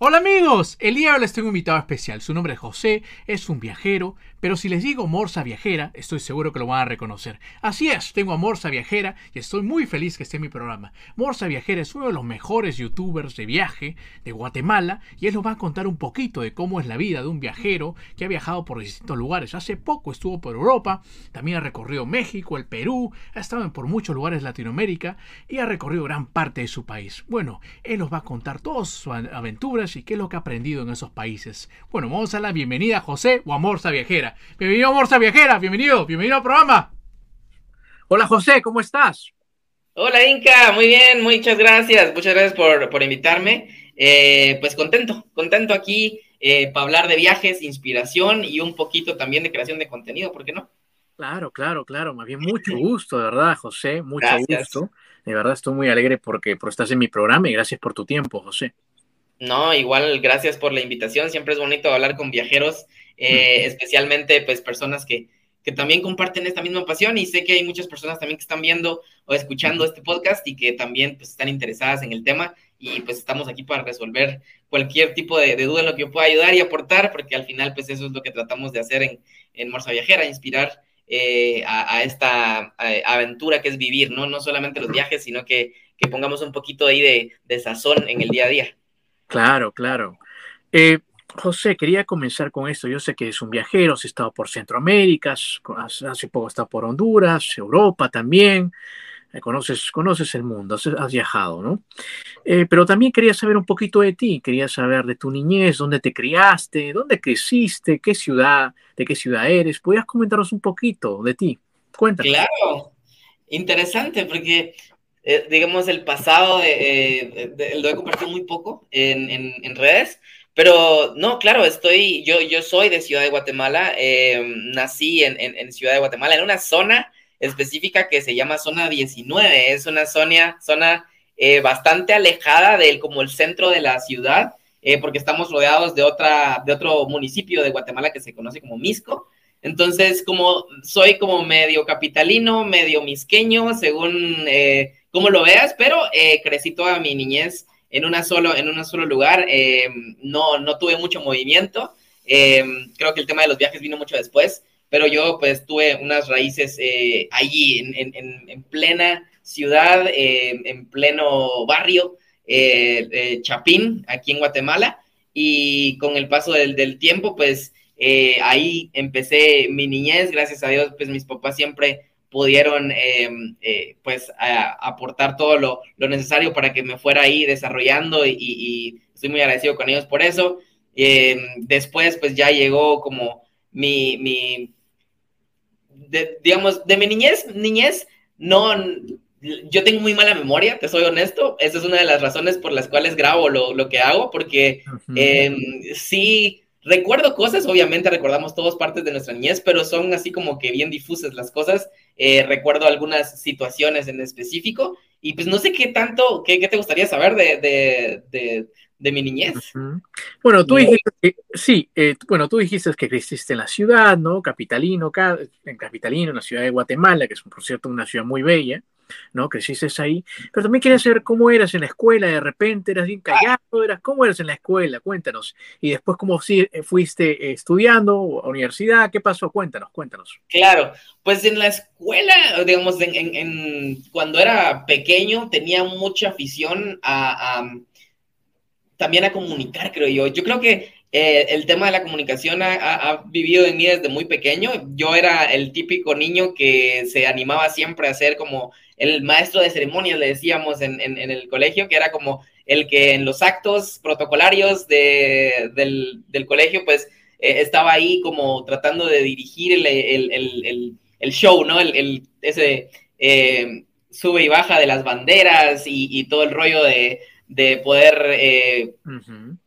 Hola amigos, el día de hoy les tengo un invitado especial. Su nombre es José, es un viajero, pero si les digo Morsa Viajera, estoy seguro que lo van a reconocer. Así es, tengo a Morsa Viajera y estoy muy feliz que esté en mi programa. Morsa Viajera es uno de los mejores youtubers de viaje de Guatemala y él nos va a contar un poquito de cómo es la vida de un viajero que ha viajado por distintos lugares. Hace poco estuvo por Europa, también ha recorrido México, el Perú, ha estado por muchos lugares de Latinoamérica y ha recorrido gran parte de su país. Bueno, él nos va a contar todas sus aventuras y qué es lo que ha aprendido en esos países. Bueno, vamos a la bienvenida a José o a Morsa Viajera. Bienvenido, Morsa Viajera, bienvenido, bienvenido al programa. Hola José, ¿cómo estás? Hola Inca, muy bien, muchas gracias, muchas gracias por, invitarme. Eh, pues contento, contento aquí eh, para hablar de viajes, inspiración y un poquito también de creación de contenido, ¿por qué no? Claro, claro, claro, más bien mucho gusto, de verdad, José, mucho gusto. De verdad estoy muy alegre porque, porque estás en mi programa y gracias por tu tiempo, José. No, igual gracias por la invitación. Siempre es bonito hablar con viajeros, eh, especialmente pues personas que, que, también comparten esta misma pasión y sé que hay muchas personas también que están viendo o escuchando este podcast y que también pues están interesadas en el tema y pues estamos aquí para resolver cualquier tipo de, duda en lo que yo pueda ayudar y aportar porque al final pues eso es lo que tratamos de hacer en, en Morsa Viajera, inspirar eh, a, esta aventura que es vivir, ¿no? No solamente los viajes, sino que, que pongamos un poquito ahí de, de sazón en el día a día. Claro, claro. Eh, José, quería comenzar con esto. Yo sé que es un viajero, has estado por Centroamérica, hace poco estado por Honduras, Europa también. Eh, conoces, conoces el mundo, has, viajado, ¿no? Eh, pero también quería saber un poquito de ti, quería saber de tu niñez, dónde te criaste, dónde creciste, qué ciudad, de qué ciudad eres. ¿Podrías comentarnos un poquito de ti? Cuéntanos. Claro, interesante, porque eh, digamos, el pasado, eh, lo he compartido muy poco en, en, redes, pero no, claro, estoy, yo, yo soy de Ciudad de Guatemala, eh, nací en, en, Ciudad de Guatemala, en una zona específica que se llama zona 19, es una zona, zona bastante alejada del como el centro de la ciudad, porque estamos rodeados de, otra, de otro municipio de Guatemala que se conoce como Misco, entonces, como soy como medio capitalino, medio misqueño, según como lo veas, pero eh, crecí toda mi niñez en, una solo, en un solo lugar, eh, no, no tuve mucho movimiento, eh, creo que el tema de los viajes vino mucho después, pero yo pues tuve unas raíces allí, en, en, en, plena ciudad, en pleno barrio, Chapín, aquí en Guatemala, y con el paso del, del tiempo, pues ahí empecé mi niñez, gracias a Dios, pues mis papás siempre pudieron em, eh, pues aportar todo lo, necesario para que me fuera ahí desarrollando y, estoy muy agradecido con ellos por eso. Em, después pues ya llegó como mi, mi digamos, de mi niñez, niñez, no, yo tengo muy mala memoria, te soy honesto, esa es una de las razones por las cuales grabo lo, lo que hago, porque em, sí Recuerdo cosas, obviamente recordamos todas partes de nuestra niñez, pero son así como que bien difusas las cosas. Eh, recuerdo algunas situaciones en específico y pues no sé qué tanto, qué, te gustaría saber de, de, mi niñez. Bueno, tú dijiste que, sí, eh, bueno, tú dijiste que creciste en la ciudad, ¿no? Capitalino, en Capitalino, en la ciudad de Guatemala, que es por cierto una ciudad muy bella. ¿No? Creciste ahí, pero también quería saber cómo eras en la escuela, de repente eras bien callado, eras, ¿cómo eras en la escuela? Cuéntanos. Y después, ¿cómo eh, fuiste estudiando a universidad? ¿Qué pasó? Cuéntanos, cuéntanos. Claro, pues en la escuela, digamos, en, cuando era pequeño tenía mucha afición a, también a comunicar, creo yo. Yo creo que eh, el tema de la comunicación ha, vivido en mí desde muy pequeño. Yo era el típico niño que se animaba siempre a ser como el maestro de ceremonias, le decíamos en, el colegio, que era como el que en los actos protocolarios del, colegio, pues eh, estaba ahí como tratando de dirigir el, show, ¿no? El, ese eh, sube y baja de las banderas y, todo el rollo de, poder,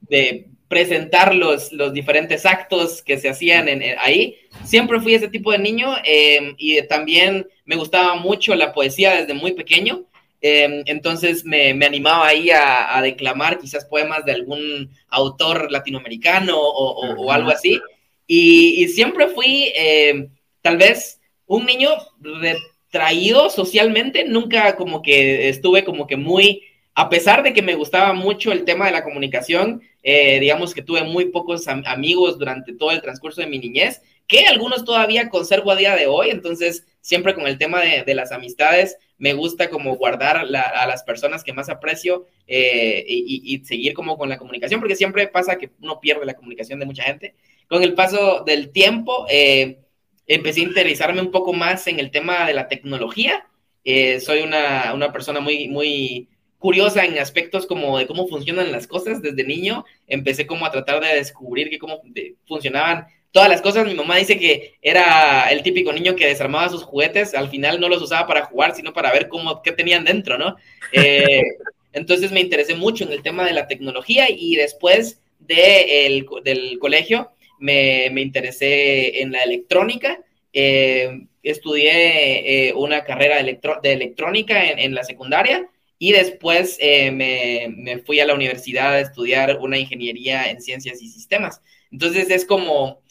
de presentar los, los diferentes actos que se hacían en, ahí. Siempre fui ese tipo de niño em, y también me gustaba mucho la poesía desde muy pequeño. Em, entonces me, animaba ahí a, declamar quizás poemas de algún autor latinoamericano o, algo así. Y, siempre fui em, tal vez un niño retraído socialmente, nunca como que estuve como que muy, a pesar de que me gustaba mucho el tema de la comunicación, eh, digamos que tuve muy pocos amigos durante todo el transcurso de mi niñez, que algunos todavía conservo a día de hoy, entonces siempre con el tema de, las amistades me gusta como guardar a las personas que más aprecio eh, y, seguir como con la comunicación, porque siempre pasa que uno pierde la comunicación de mucha gente. Con el paso del tiempo, eh, empecé a interesarme un poco más en el tema de la tecnología. Eh, soy una, una, persona muy, muy curiosa en aspectos como de cómo funcionan las cosas. Desde niño empecé como a tratar de descubrir que cómo funcionaban todas las cosas. Mi mamá dice que era el típico niño que desarmaba sus juguetes. Al final no los usaba para jugar, sino para ver cómo, qué tenían dentro, ¿no? Eh, entonces me interesé mucho en el tema de la tecnología y después de el, del colegio me, me interesé en la electrónica. Eh, estudié eh, una carrera de, de electrónica en, en, la secundaria y después eh, me, me, fui a la universidad a estudiar una ingeniería en ciencias y sistemas. Entonces es como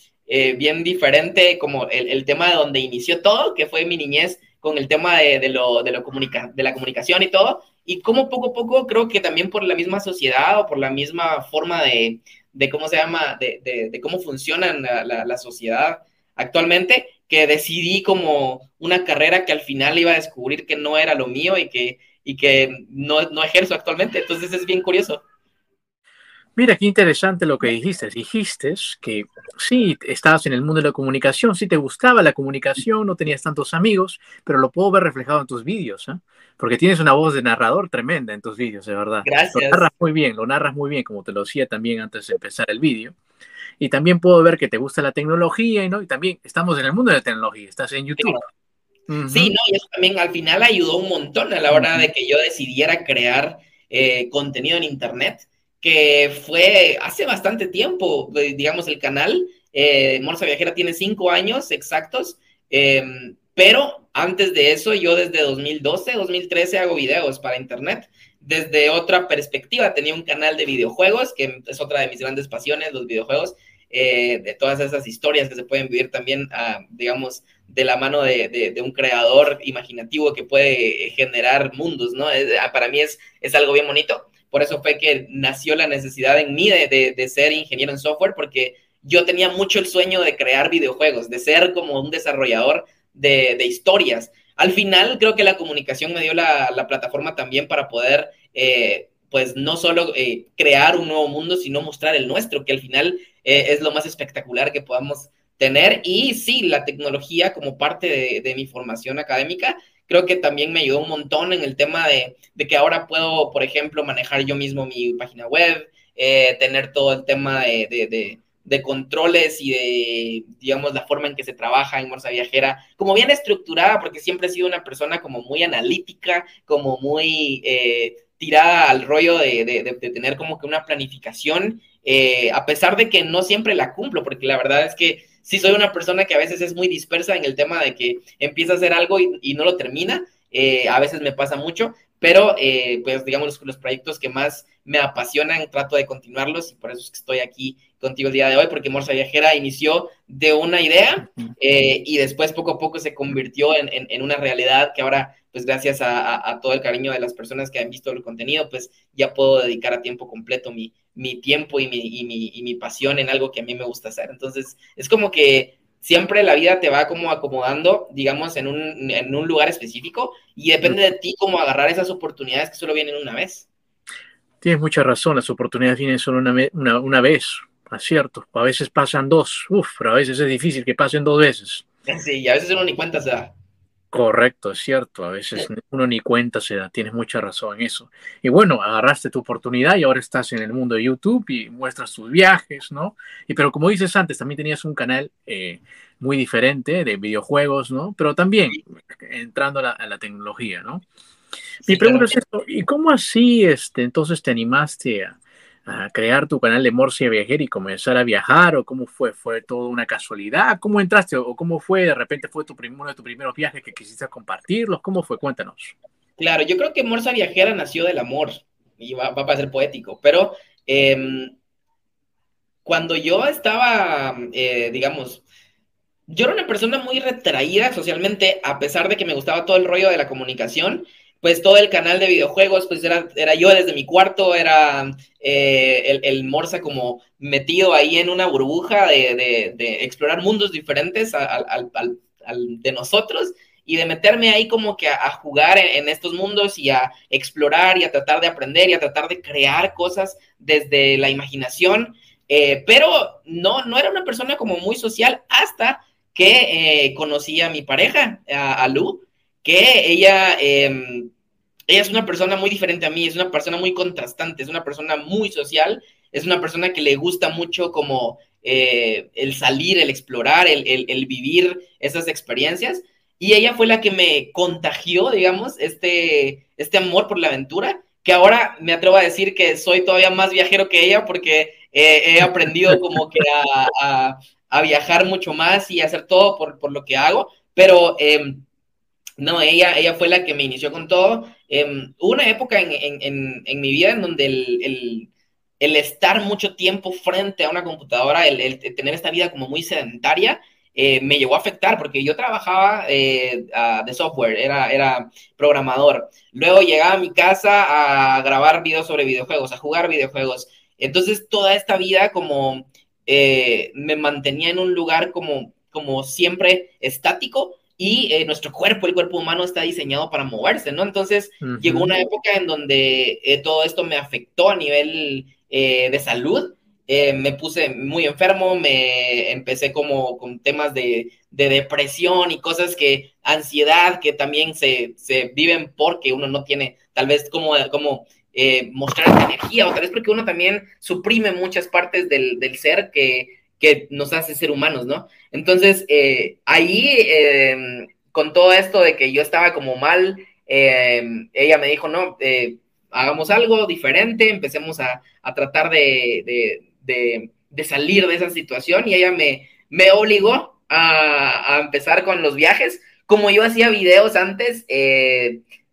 bien diferente como el, el, tema de donde inició todo, que fue mi niñez con el tema de, de lo, de, lo comunica, de la comunicación y todo, y como poco a poco creo que también por la misma sociedad o por la misma forma de, de cómo se llama, de, de, cómo funciona la, la, sociedad actualmente, que decidí como una carrera que al final iba a descubrir que no era lo mío y que, y que no, no ejerzo actualmente. Entonces es bien curioso. Mira, qué interesante lo que dijiste. Dijiste que sí, estabas en el mundo de la comunicación, sí te gustaba la comunicación, no tenías tantos amigos, pero lo puedo ver reflejado en tus vídeos, ¿eh? porque tienes una voz de narrador tremenda en tus vídeos, de verdad. Gracias. Lo narras muy bien, lo narras muy bien, como te lo decía también antes de empezar el vídeo. Y también puedo ver que te gusta la tecnología, ¿no? Y también estamos en el mundo de la tecnología, estás en YouTube. Sí, no, y eso también al final ayudó un montón a la hora de que yo decidiera crear eh, contenido en Internet que fue hace bastante tiempo, digamos, el canal. Eh, Morsa Viajera tiene cinco años exactos, em, pero antes de eso, yo desde 2012, 2013 hago videos para internet. Desde otra perspectiva, tenía un canal de videojuegos, que es otra de mis grandes pasiones, los videojuegos, eh, de todas esas historias que se pueden vivir también, ah, digamos, de la mano de, de, un creador imaginativo que puede generar mundos, ¿no? Ah, para mí es, es algo bien bonito. Por eso fue que nació la necesidad en mí de, de, ser ingeniero en software, porque yo tenía mucho el sueño de crear videojuegos, de ser como un desarrollador de, de historias. Al final, creo que la comunicación me dio la, la plataforma también para poder, eh, pues, no solo eh, crear un nuevo mundo, sino mostrar el nuestro, que al final eh, es lo más espectacular que podamos tener. Y sí, la tecnología como parte de, mi formación académica creo que también me ayudó un montón en el tema de, que ahora puedo, por ejemplo, manejar yo mismo mi página web, eh, tener todo el tema de, controles y de, digamos, la forma en que se trabaja en Morsa Viajera, como bien estructurada, porque siempre he sido una persona como muy analítica, como muy eh, tirada al rollo de, tener como que una planificación, eh, a pesar de que no siempre la cumplo, porque la verdad es que sí soy una persona que a veces es muy dispersa en el tema de que empieza a hacer algo y, no lo termina. Eh, a veces me pasa mucho, pero eh, pues digamos los, proyectos que más me apasionan trato de continuarlos y por eso es que estoy aquí contigo el día de hoy porque Morsa Viajera inició de una idea eh, y después poco a poco se convirtió en, en, una realidad que ahora pues gracias a, a, todo el cariño de las personas que han visto el contenido pues ya puedo dedicar a tiempo completo mi, mi tiempo y mi, y, mi, y mi pasión en algo que a mí me gusta hacer. Entonces, es como que siempre la vida te va como acomodando, digamos, en un, en un lugar específico y depende de ti cómo agarrar esas oportunidades que solo vienen una vez. Tienes mucha razón, las oportunidades vienen solo una, una, una vez, es cierto. A veces pasan dos, uff, pero a veces es difícil que pasen dos veces. Sí, y a veces uno ni cuenta se da. Correcto, es cierto. A veces uno ni cuenta se da, tienes mucha razón en eso. Y bueno, agarraste tu oportunidad y ahora estás en el mundo de YouTube y muestras tus viajes, ¿no? Y pero como dices antes, también tenías un canal eh, muy diferente de videojuegos, ¿no? Pero también entrando a la, tecnología, ¿no? Mi pregunta es esto, ¿y cómo así este, entonces te animaste a, crear tu canal de Morcia Viajera y comenzar a viajar? ¿O cómo fue? ¿Fue todo una casualidad? ¿Cómo entraste? ¿O cómo fue? ¿De repente fue tu uno de tus primeros viajes que quisiste compartirlos? ¿Cómo fue? Cuéntanos. Claro, yo creo que Morsa Viajera nació del amor y va, va a ser poético, pero em, cuando yo estaba, eh, digamos, yo era una persona muy retraída socialmente, a pesar de que me gustaba todo el rollo de la comunicación, pues todo el canal de videojuegos, pues era, era yo desde mi cuarto, era eh, el, el, Morsa como metido ahí en una burbuja de, explorar mundos diferentes al, de nosotros y de meterme ahí como que a, jugar en, estos mundos y a explorar y a tratar de aprender y a tratar de crear cosas desde la imaginación. Eh, pero no, no era una persona como muy social hasta que eh, conocí a mi pareja, a, Lu, que ella, em, ella es una persona muy diferente a mí, es una persona muy contrastante, es una persona muy social, es una persona que le gusta mucho como eh, el salir, el explorar, el, el, vivir esas experiencias. Y ella fue la que me contagió, digamos, este, este amor por la aventura, que ahora me atrevo a decir que soy todavía más viajero que ella porque he aprendido como que a, a viajar mucho más y hacer todo por, por lo que hago, pero em, no, ella, ella fue la que me inició con todo. Eh, hubo una época en, en, en, mi vida en donde el, el, estar mucho tiempo frente a una computadora, el, el tener esta vida como muy sedentaria, eh, me llegó a afectar porque yo trabajaba eh, de software, era, era programador. Luego llegaba a mi casa a grabar videos sobre videojuegos, a jugar videojuegos. Entonces toda esta vida como eh, me mantenía en un lugar como, como siempre estático y eh, nuestro cuerpo, el cuerpo humano está diseñado para moverse, ¿no? Entonces llegó una época en donde eh, todo esto me afectó a nivel de salud. me puse muy enfermo, me empecé como con temas de, de, depresión y cosas que, ansiedad, que también se, se viven porque uno no tiene tal vez como, como eh, mostrar energía, o tal vez porque uno también suprime muchas partes del, del ser que, que, nos hace ser humanos, ¿no? Entonces, eh, ahí, em, con todo esto de que yo estaba como mal, em, ella me dijo, no, eh, hagamos algo diferente, empecemos a, a tratar de, de, de, de, salir de esa situación y ella me, me obligó a, a, empezar con los viajes. Como yo hacía videos antes,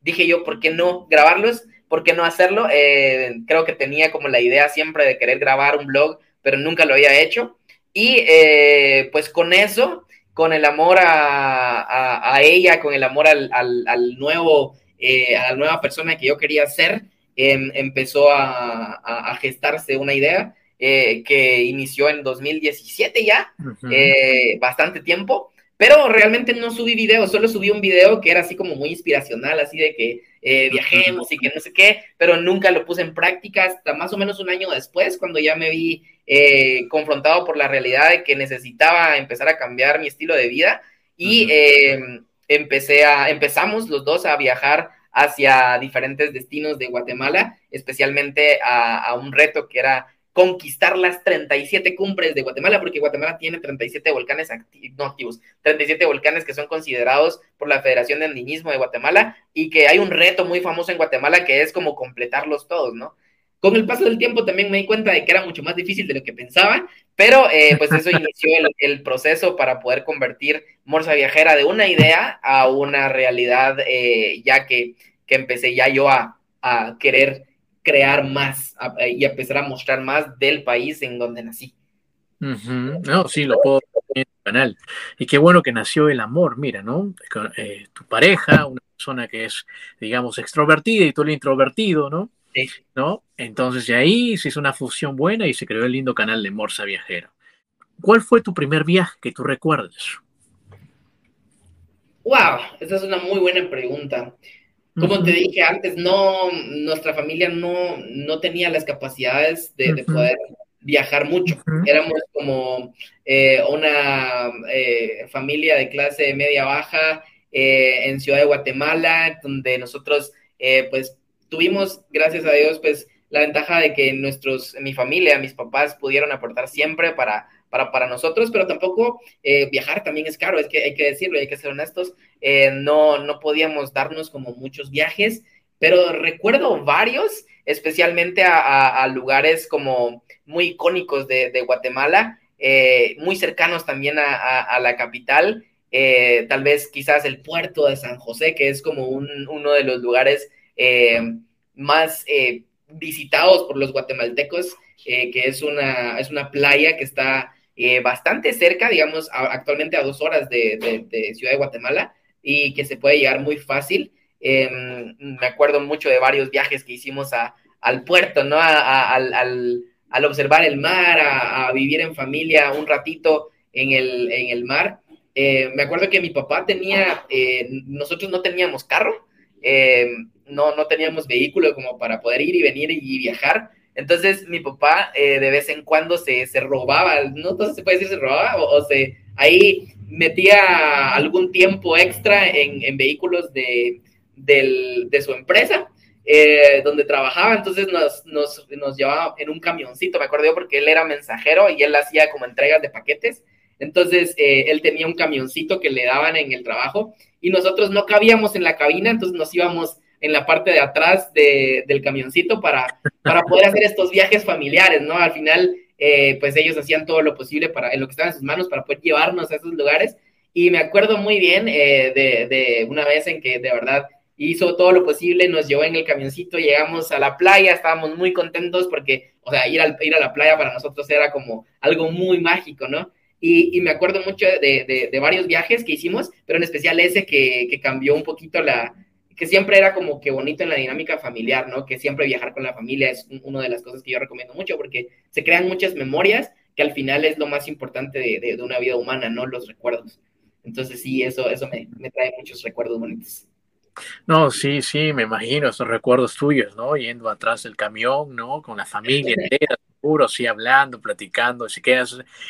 dije yo, ¿por qué no grabarlos? ¿por qué no hacerlo? Eh, creo que tenía como la idea siempre de querer grabar un blog, pero nunca lo había hecho. Y eh, pues con eso, con el amor a, ella, con el amor al, nuevo, eh, a la nueva persona que yo quería ser, em, empezó a, gestarse una idea que inició en 2017 ya, bastante tiempo. Pero realmente no subí video, solo subí un video que era así como muy inspiracional, así de que eh, viajemos y que no sé qué, pero nunca lo puse en práctica hasta más o menos un año después, cuando ya me vi eh, confrontado por la realidad de que necesitaba empezar a cambiar mi estilo de vida y em, empecé a, empezamos los dos a viajar hacia diferentes destinos de Guatemala, especialmente a, a un reto que era conquistar las 37 cumbres de Guatemala, porque Guatemala tiene 37 volcanes no activos, 37 volcanes que son considerados por la Federación de Andinismo de Guatemala y que hay un reto muy famoso en Guatemala que es como completarlos todos, ¿no? Con el paso del tiempo también me di cuenta de que era mucho más difícil de lo que pensaba, pero eh, pues eso inició el, proceso para poder convertir Morsa Viajera de una idea a una realidad, eh, ya que, que empecé ya yo a, a querer crear más y empezar a mostrar más del país en donde nací. No, sí, lo puedo ver en el canal. Y qué bueno que nació el amor, mira, ¿no? Eh, tu pareja, una persona que es, digamos, extrovertida y tú el introvertido, ¿no? Sí. ¿No? Entonces de ahí se hizo una fusión buena y se creó el lindo canal de Morsa Viajera. ¿Cuál fue tu primer viaje que tú recuerdes? Wow, esa es una muy buena pregunta. Como te dije antes, no, nuestra familia no, no tenía las capacidades de, de poder viajar mucho. Éramos como eh, una eh, familia de clase media baja eh, en Ciudad de Guatemala, donde nosotros pues tuvimos, gracias a Dios, pues la ventaja de que nuestros, mi familia, mis papás pudieron aportar siempre para para, para nosotros, pero tampoco eh, viajar también es caro, es que hay que decirlo, hay que ser honestos, eh, no, no podíamos darnos como muchos viajes pero recuerdo varios, especialmente a, lugares como muy icónicos de, Guatemala, eh, muy cercanos también a, la capital, tal vez quizás el puerto de San José, que es como uno de los lugares más visitados por los guatemaltecos, que es una, es una playa que está bastante cerca, digamos, actualmente a dos horas de, de Ciudad de Guatemala, y que se puede llegar muy fácil. Em, me acuerdo mucho de varios viajes que hicimos al puerto, ¿no? al, observar el mar, a, vivir en familia un ratito en el, mar. Eh, me acuerdo que mi papá tenía, eh, nosotros no teníamos carro, em, no, no teníamos vehículo como para poder ir y venir y viajar. Entonces mi papá eh, de vez en cuando se, se robaba, no entonces se puede decir se robaba o, se ahí metía algún tiempo extra en, vehículos de, de, su empresa, eh, donde trabajaba, entonces nos, nos, nos, llevaba en un camioncito, me acuerdo yo, porque él era mensajero y él hacía como entregas de paquetes, entonces eh, él tenía un camioncito que le daban en el trabajo y nosotros no cabíamos en la cabina, entonces nos íbamos en la parte de atrás del camioncito para, para poder hacer estos viajes familiares, ¿no? Al final, eh, pues ellos hacían todo lo posible para, en lo que estaba en sus manos para poder llevarnos a esos lugares. Y me acuerdo muy bien de, de, una vez en que de verdad hizo todo lo posible, nos llevó en el camioncito, llegamos a la playa, estábamos muy contentos porque, o sea, ir, al, ir a la playa para nosotros era como algo muy mágico, ¿no? Y, me acuerdo mucho de, de, varios viajes que hicimos, pero en especial ese que, que, cambió un poquito la, que siempre era como que bonito en la dinámica familiar, ¿no? Que siempre viajar con la familia es una de las cosas que yo recomiendo mucho porque se crean muchas memorias que al final es lo más importante de, de una vida humana, ¿no? Los recuerdos. Entonces sí, eso, eso me, me trae muchos recuerdos bonitos. No, sí, sí, me imagino esos recuerdos tuyos, ¿no? Yendo atrás del camión, ¿no? Con la familia entera, seguro, sí, hablando, platicando, se quedan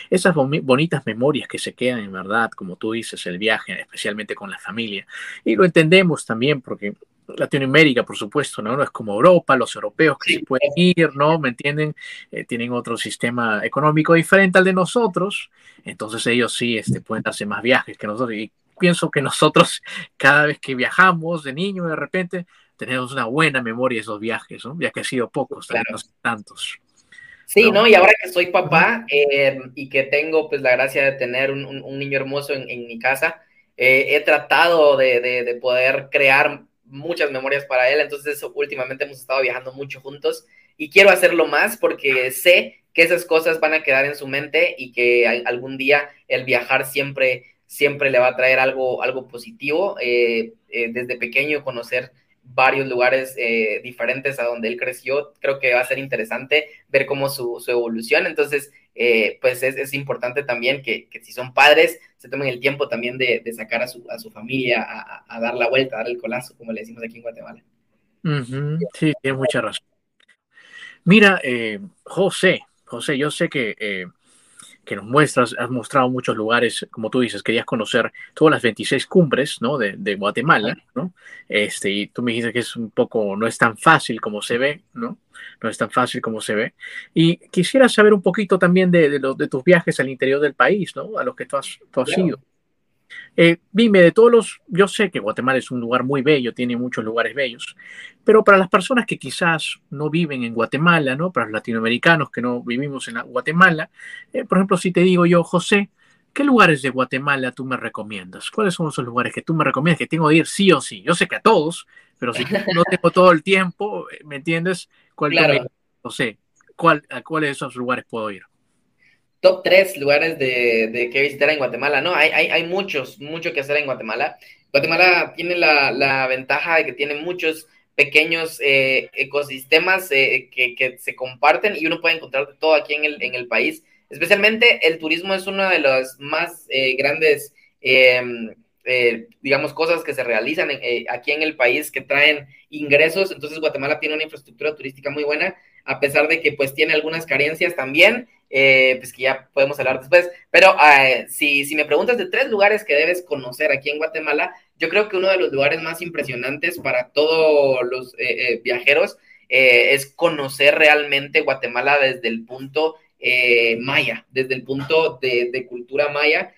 esas bonitas memorias que se quedan, en verdad, como tú dices, el viaje, especialmente con la familia. Y lo entendemos también porque Latinoamérica, por supuesto, ¿no? No es como Europa, los europeos que se pueden ir, ¿no? ¿Me entienden? Eh, tienen otro sistema económico diferente al de nosotros, entonces ellos sí este, pueden darse más viajes que nosotros. Y pienso que nosotros cada vez que viajamos de niño, de repente, tenemos una buena memoria de esos viajes, ¿no? Ya que ha sido pocos, no tantos. Sí, ¿no? Y ahora que soy papá eh, y que tengo pues la gracia de tener un, niño hermoso en, mi casa, eh, he tratado de, de, poder crear muchas memorias para él, entonces últimamente hemos estado viajando mucho juntos y quiero hacerlo más porque sé que esas cosas van a quedar en su mente y que algún día el viajar siempre siempre le va a traer algo, algo positivo. Eh, eh, desde pequeño conocer varios lugares eh, diferentes a donde él creció, creo que va a ser interesante ver cómo su, su evolución. Entonces, pues es, es, importante también que, que, si son padres, se tomen el tiempo también de, de sacar a su, a su familia a, dar la vuelta, a dar el colazo, como le decimos aquí en Guatemala. Sí, tiene mucha razón. Mira, José, José, yo sé que que nos muestras, has mostrado muchos lugares, como tú dices, querías conocer todas las 26 cumbres, ¿no? De, de, Guatemala, ¿no? Este, y tú me dijiste que es un poco, no es tan fácil como se ve, ¿no? No es tan fácil como se ve. Y quisiera saber un poquito también de, de, de tus viajes al interior del país, ¿no? A los que tú has, tú has ido. Eh, dime, de todos los, yo sé que Guatemala es un lugar muy bello, tiene muchos lugares bellos, pero para las personas que quizás no viven en Guatemala, ¿no? Para los latinoamericanos que no vivimos en Guatemala, eh, por ejemplo, si te digo yo, José, ¿qué lugares de Guatemala tú me recomiendas? ¿Cuáles son esos lugares que tú me recomiendas que tengo que ir sí o sí? Yo sé que a todos, pero si no tengo todo el tiempo, ¿me entiendes? ¿Cuál claro. José, ¿cuál, ¿a cuáles de esos lugares puedo ir? Top tres lugares de, que visitar en Guatemala, ¿no? Hay, hay, hay, muchos, mucho que hacer en Guatemala. Guatemala tiene la, ventaja de que tiene muchos pequeños eh, ecosistemas eh, que, que, se comparten y uno puede encontrar todo aquí en el, en el país. Especialmente el turismo es una de las más eh, grandes, em, digamos, cosas que se realizan aquí en el país que traen ingresos. Entonces Guatemala tiene una infraestructura turística muy buena, a pesar de que pues tiene algunas carencias también. Eh, pues que ya podemos hablar después. Pero eh, si, si me preguntas de tres lugares que debes conocer aquí en Guatemala, yo creo que uno de los lugares más impresionantes para todos los eh, viajeros es conocer realmente Guatemala desde el punto maya, desde el punto de, cultura maya.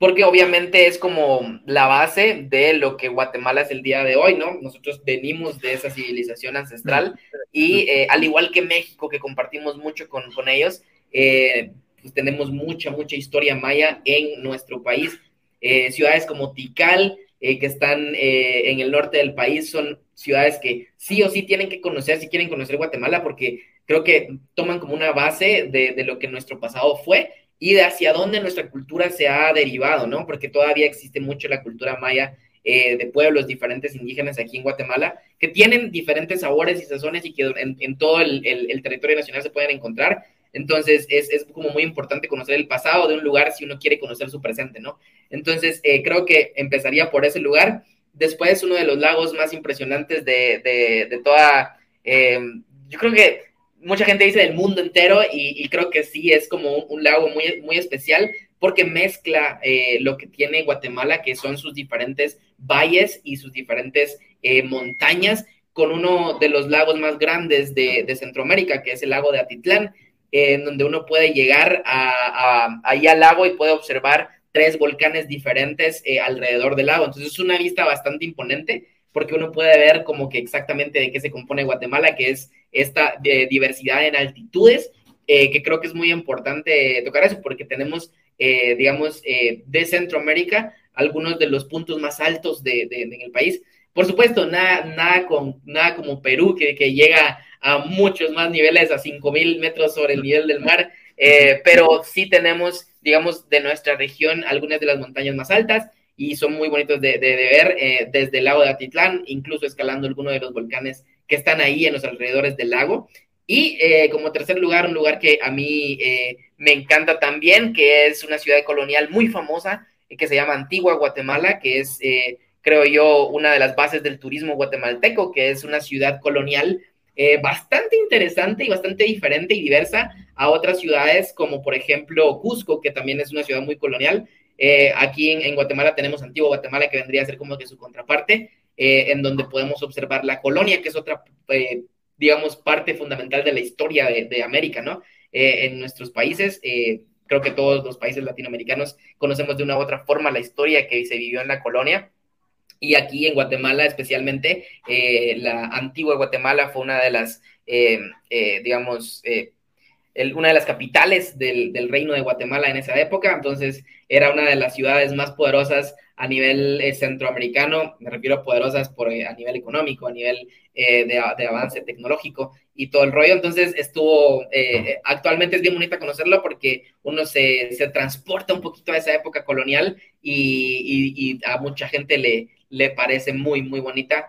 Porque obviamente es como la base de lo que Guatemala es el día de hoy, ¿no? Nosotros venimos de esa civilización ancestral y eh, al igual que México, que compartimos mucho con, con ellos, eh, pues tenemos mucha, mucha historia maya en nuestro país. Eh, ciudades como Tikal, que están en el norte del país, son ciudades que sí o sí tienen que conocer si quieren conocer Guatemala, porque creo que toman como una base de, de lo que nuestro pasado fue y de hacia dónde nuestra cultura se ha derivado, ¿no? Porque todavía existe mucho la cultura maya eh, de pueblos diferentes indígenas aquí en Guatemala, que tienen diferentes sabores y sazones y que en, todo el, territorio nacional se pueden encontrar. Entonces, es, como muy importante conocer el pasado de un lugar si uno quiere conocer su presente, ¿no? Entonces, eh, creo que empezaría por ese lugar. Después, uno de los lagos más impresionantes de, toda, eh, yo creo que mucha gente dice del mundo entero y, creo que sí es como un, lago muy, muy especial porque mezcla eh, lo que tiene Guatemala, que son sus diferentes valles y sus diferentes eh, montañas, con uno de los lagos más grandes de, Centroamérica, que es el lago de Atitlán, en donde uno puede llegar a, ahí al lago y puede observar tres volcanes diferentes eh, alrededor del lago. Entonces es una vista bastante imponente porque uno puede ver como que exactamente de qué se compone Guatemala, que es esta eh, diversidad en altitudes, eh, que creo que es muy importante tocar eso, porque tenemos, eh, digamos, de Centroamérica algunos de los puntos más altos de, en el país. Por supuesto, nada, nada, con, nada como Perú, que, que llega a muchos más niveles, a 5.000 metros sobre el nivel del mar, pero sí tenemos, digamos, de nuestra región algunas de las montañas más altas y son muy bonitos de, ver desde el lago de Atitlán, incluso escalando alguno de los volcanes que están ahí en los alrededores del lago. Y eh, como tercer lugar, un lugar que a mí eh, me encanta también, que es una ciudad colonial muy famosa, eh, que se llama Antigua Guatemala, que es, creo yo, una de las bases del turismo guatemalteco, que es una ciudad colonial bastante interesante y bastante diferente y diversa a otras ciudades, como por ejemplo Cusco, que también es una ciudad muy colonial. Aquí en, en Guatemala tenemos Antigua Guatemala, que vendría a ser como que su contraparte. Eh, en donde podemos observar la colonia, que es otra, eh, digamos, parte fundamental de la historia de, América, ¿no? Eh, en nuestros países, creo que todos los países latinoamericanos conocemos de una u otra forma la historia que se vivió en la colonia. Y aquí en Guatemala especialmente, la antigua Guatemala fue una de las, digamos, una de las capitales del, reino de Guatemala en esa época, entonces era una de las ciudades más poderosas a nivel eh, centroamericano, me refiero a poderosas por, eh, a nivel económico, a nivel eh, de, de, avance tecnológico y todo el rollo. Entonces estuvo, actualmente es bien bonita conocerlo porque uno se, se, transporta un poquito a esa época colonial y, a mucha gente le, le parece muy, muy bonita.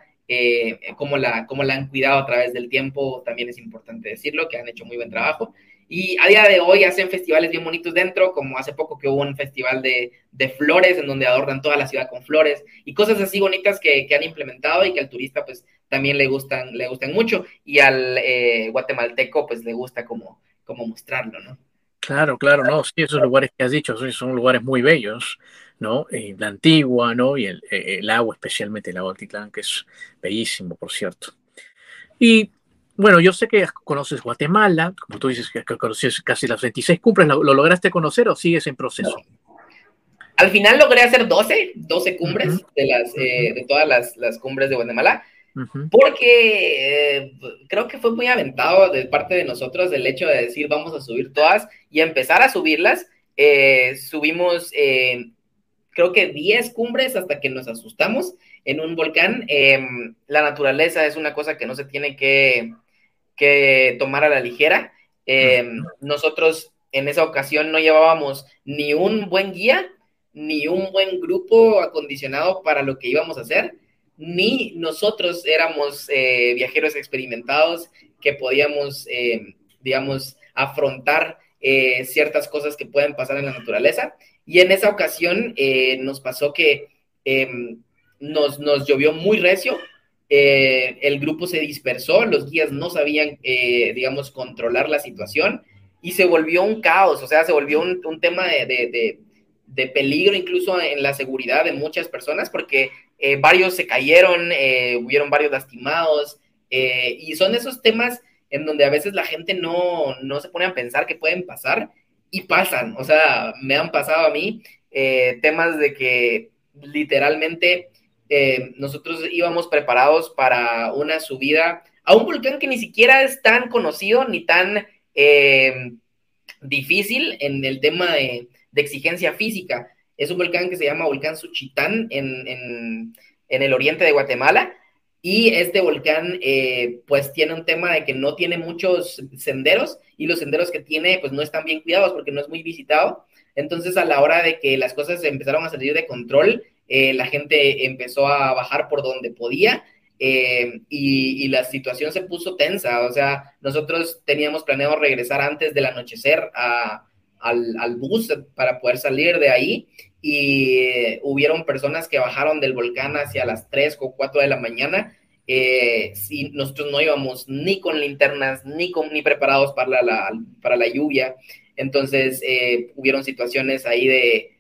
cómo, la, cómo la han cuidado a través del tiempo, también es importante decirlo, que han hecho muy buen trabajo. Y a día de hoy hacen festivales bien bonitos dentro, como hace poco que hubo un festival de, flores en donde adornan toda la ciudad con flores y cosas así bonitas que, que han implementado y que al turista pues también le gustan, le gustan mucho y al eh, guatemalteco pues le gusta como, como mostrarlo, ¿no? Claro, claro, no, sí, esos lugares que has dicho son, lugares muy bellos, ¿no? Eh, la antigua, ¿no? Y el, eh, el, agua, especialmente el agua Altitlán, que es bellísimo, por cierto. Y bueno, yo sé que conoces Guatemala, como tú dices que conoces casi las 26 cumbres, ¿lo, lograste conocer o sigues en proceso? Al final logré hacer 12, 12 cumbres de, las, eh, de todas las, las, cumbres de Guatemala, porque eh, creo que fue muy aventado de parte de nosotros el hecho de decir vamos a subir todas y empezar a subirlas. Eh, subimos, creo que 10 cumbres hasta que nos asustamos en un volcán. Em, la naturaleza es una cosa que no se tiene que que tomar a la ligera. Em, nosotros en esa ocasión no llevábamos ni un buen guía, ni un buen grupo acondicionado para lo que íbamos a hacer, ni nosotros éramos eh, viajeros experimentados que podíamos, em, digamos, afrontar eh, ciertas cosas que pueden pasar en la naturaleza. Y en esa ocasión eh, nos pasó que em, nos, nos llovió muy recio, eh, el grupo se dispersó, los guías no sabían, eh, digamos, controlar la situación y se volvió un caos, o sea, se volvió un, tema de, peligro incluso en la seguridad de muchas personas porque eh, varios se cayeron, hubieron varios lastimados y son esos temas en donde a veces la gente no, no se pone a pensar que pueden pasar y pasan, o sea, me han pasado a mí eh, temas de que literalmente eh, nosotros íbamos preparados para una subida a un volcán que ni siquiera es tan conocido ni tan eh, difícil en el tema de, exigencia física. Es un volcán que se llama Volcán Suchitán en, el oriente de Guatemala. Y este volcán, eh, pues tiene un tema de que no tiene muchos senderos y los senderos que tiene, pues no están bien cuidados porque no es muy visitado. Entonces, a la hora de que las cosas empezaron a salir de control, eh, la gente empezó a bajar por donde podía eh, y, la situación se puso tensa. O sea, nosotros teníamos planeado regresar antes del anochecer al, bus para poder salir de ahí y eh, hubieron personas que bajaron del volcán hacia las 3 o 4 de la mañana. Eh, nosotros no íbamos ni con linternas ni, con, ni preparados para la, para la lluvia. Entonces, hubieron situaciones ahí de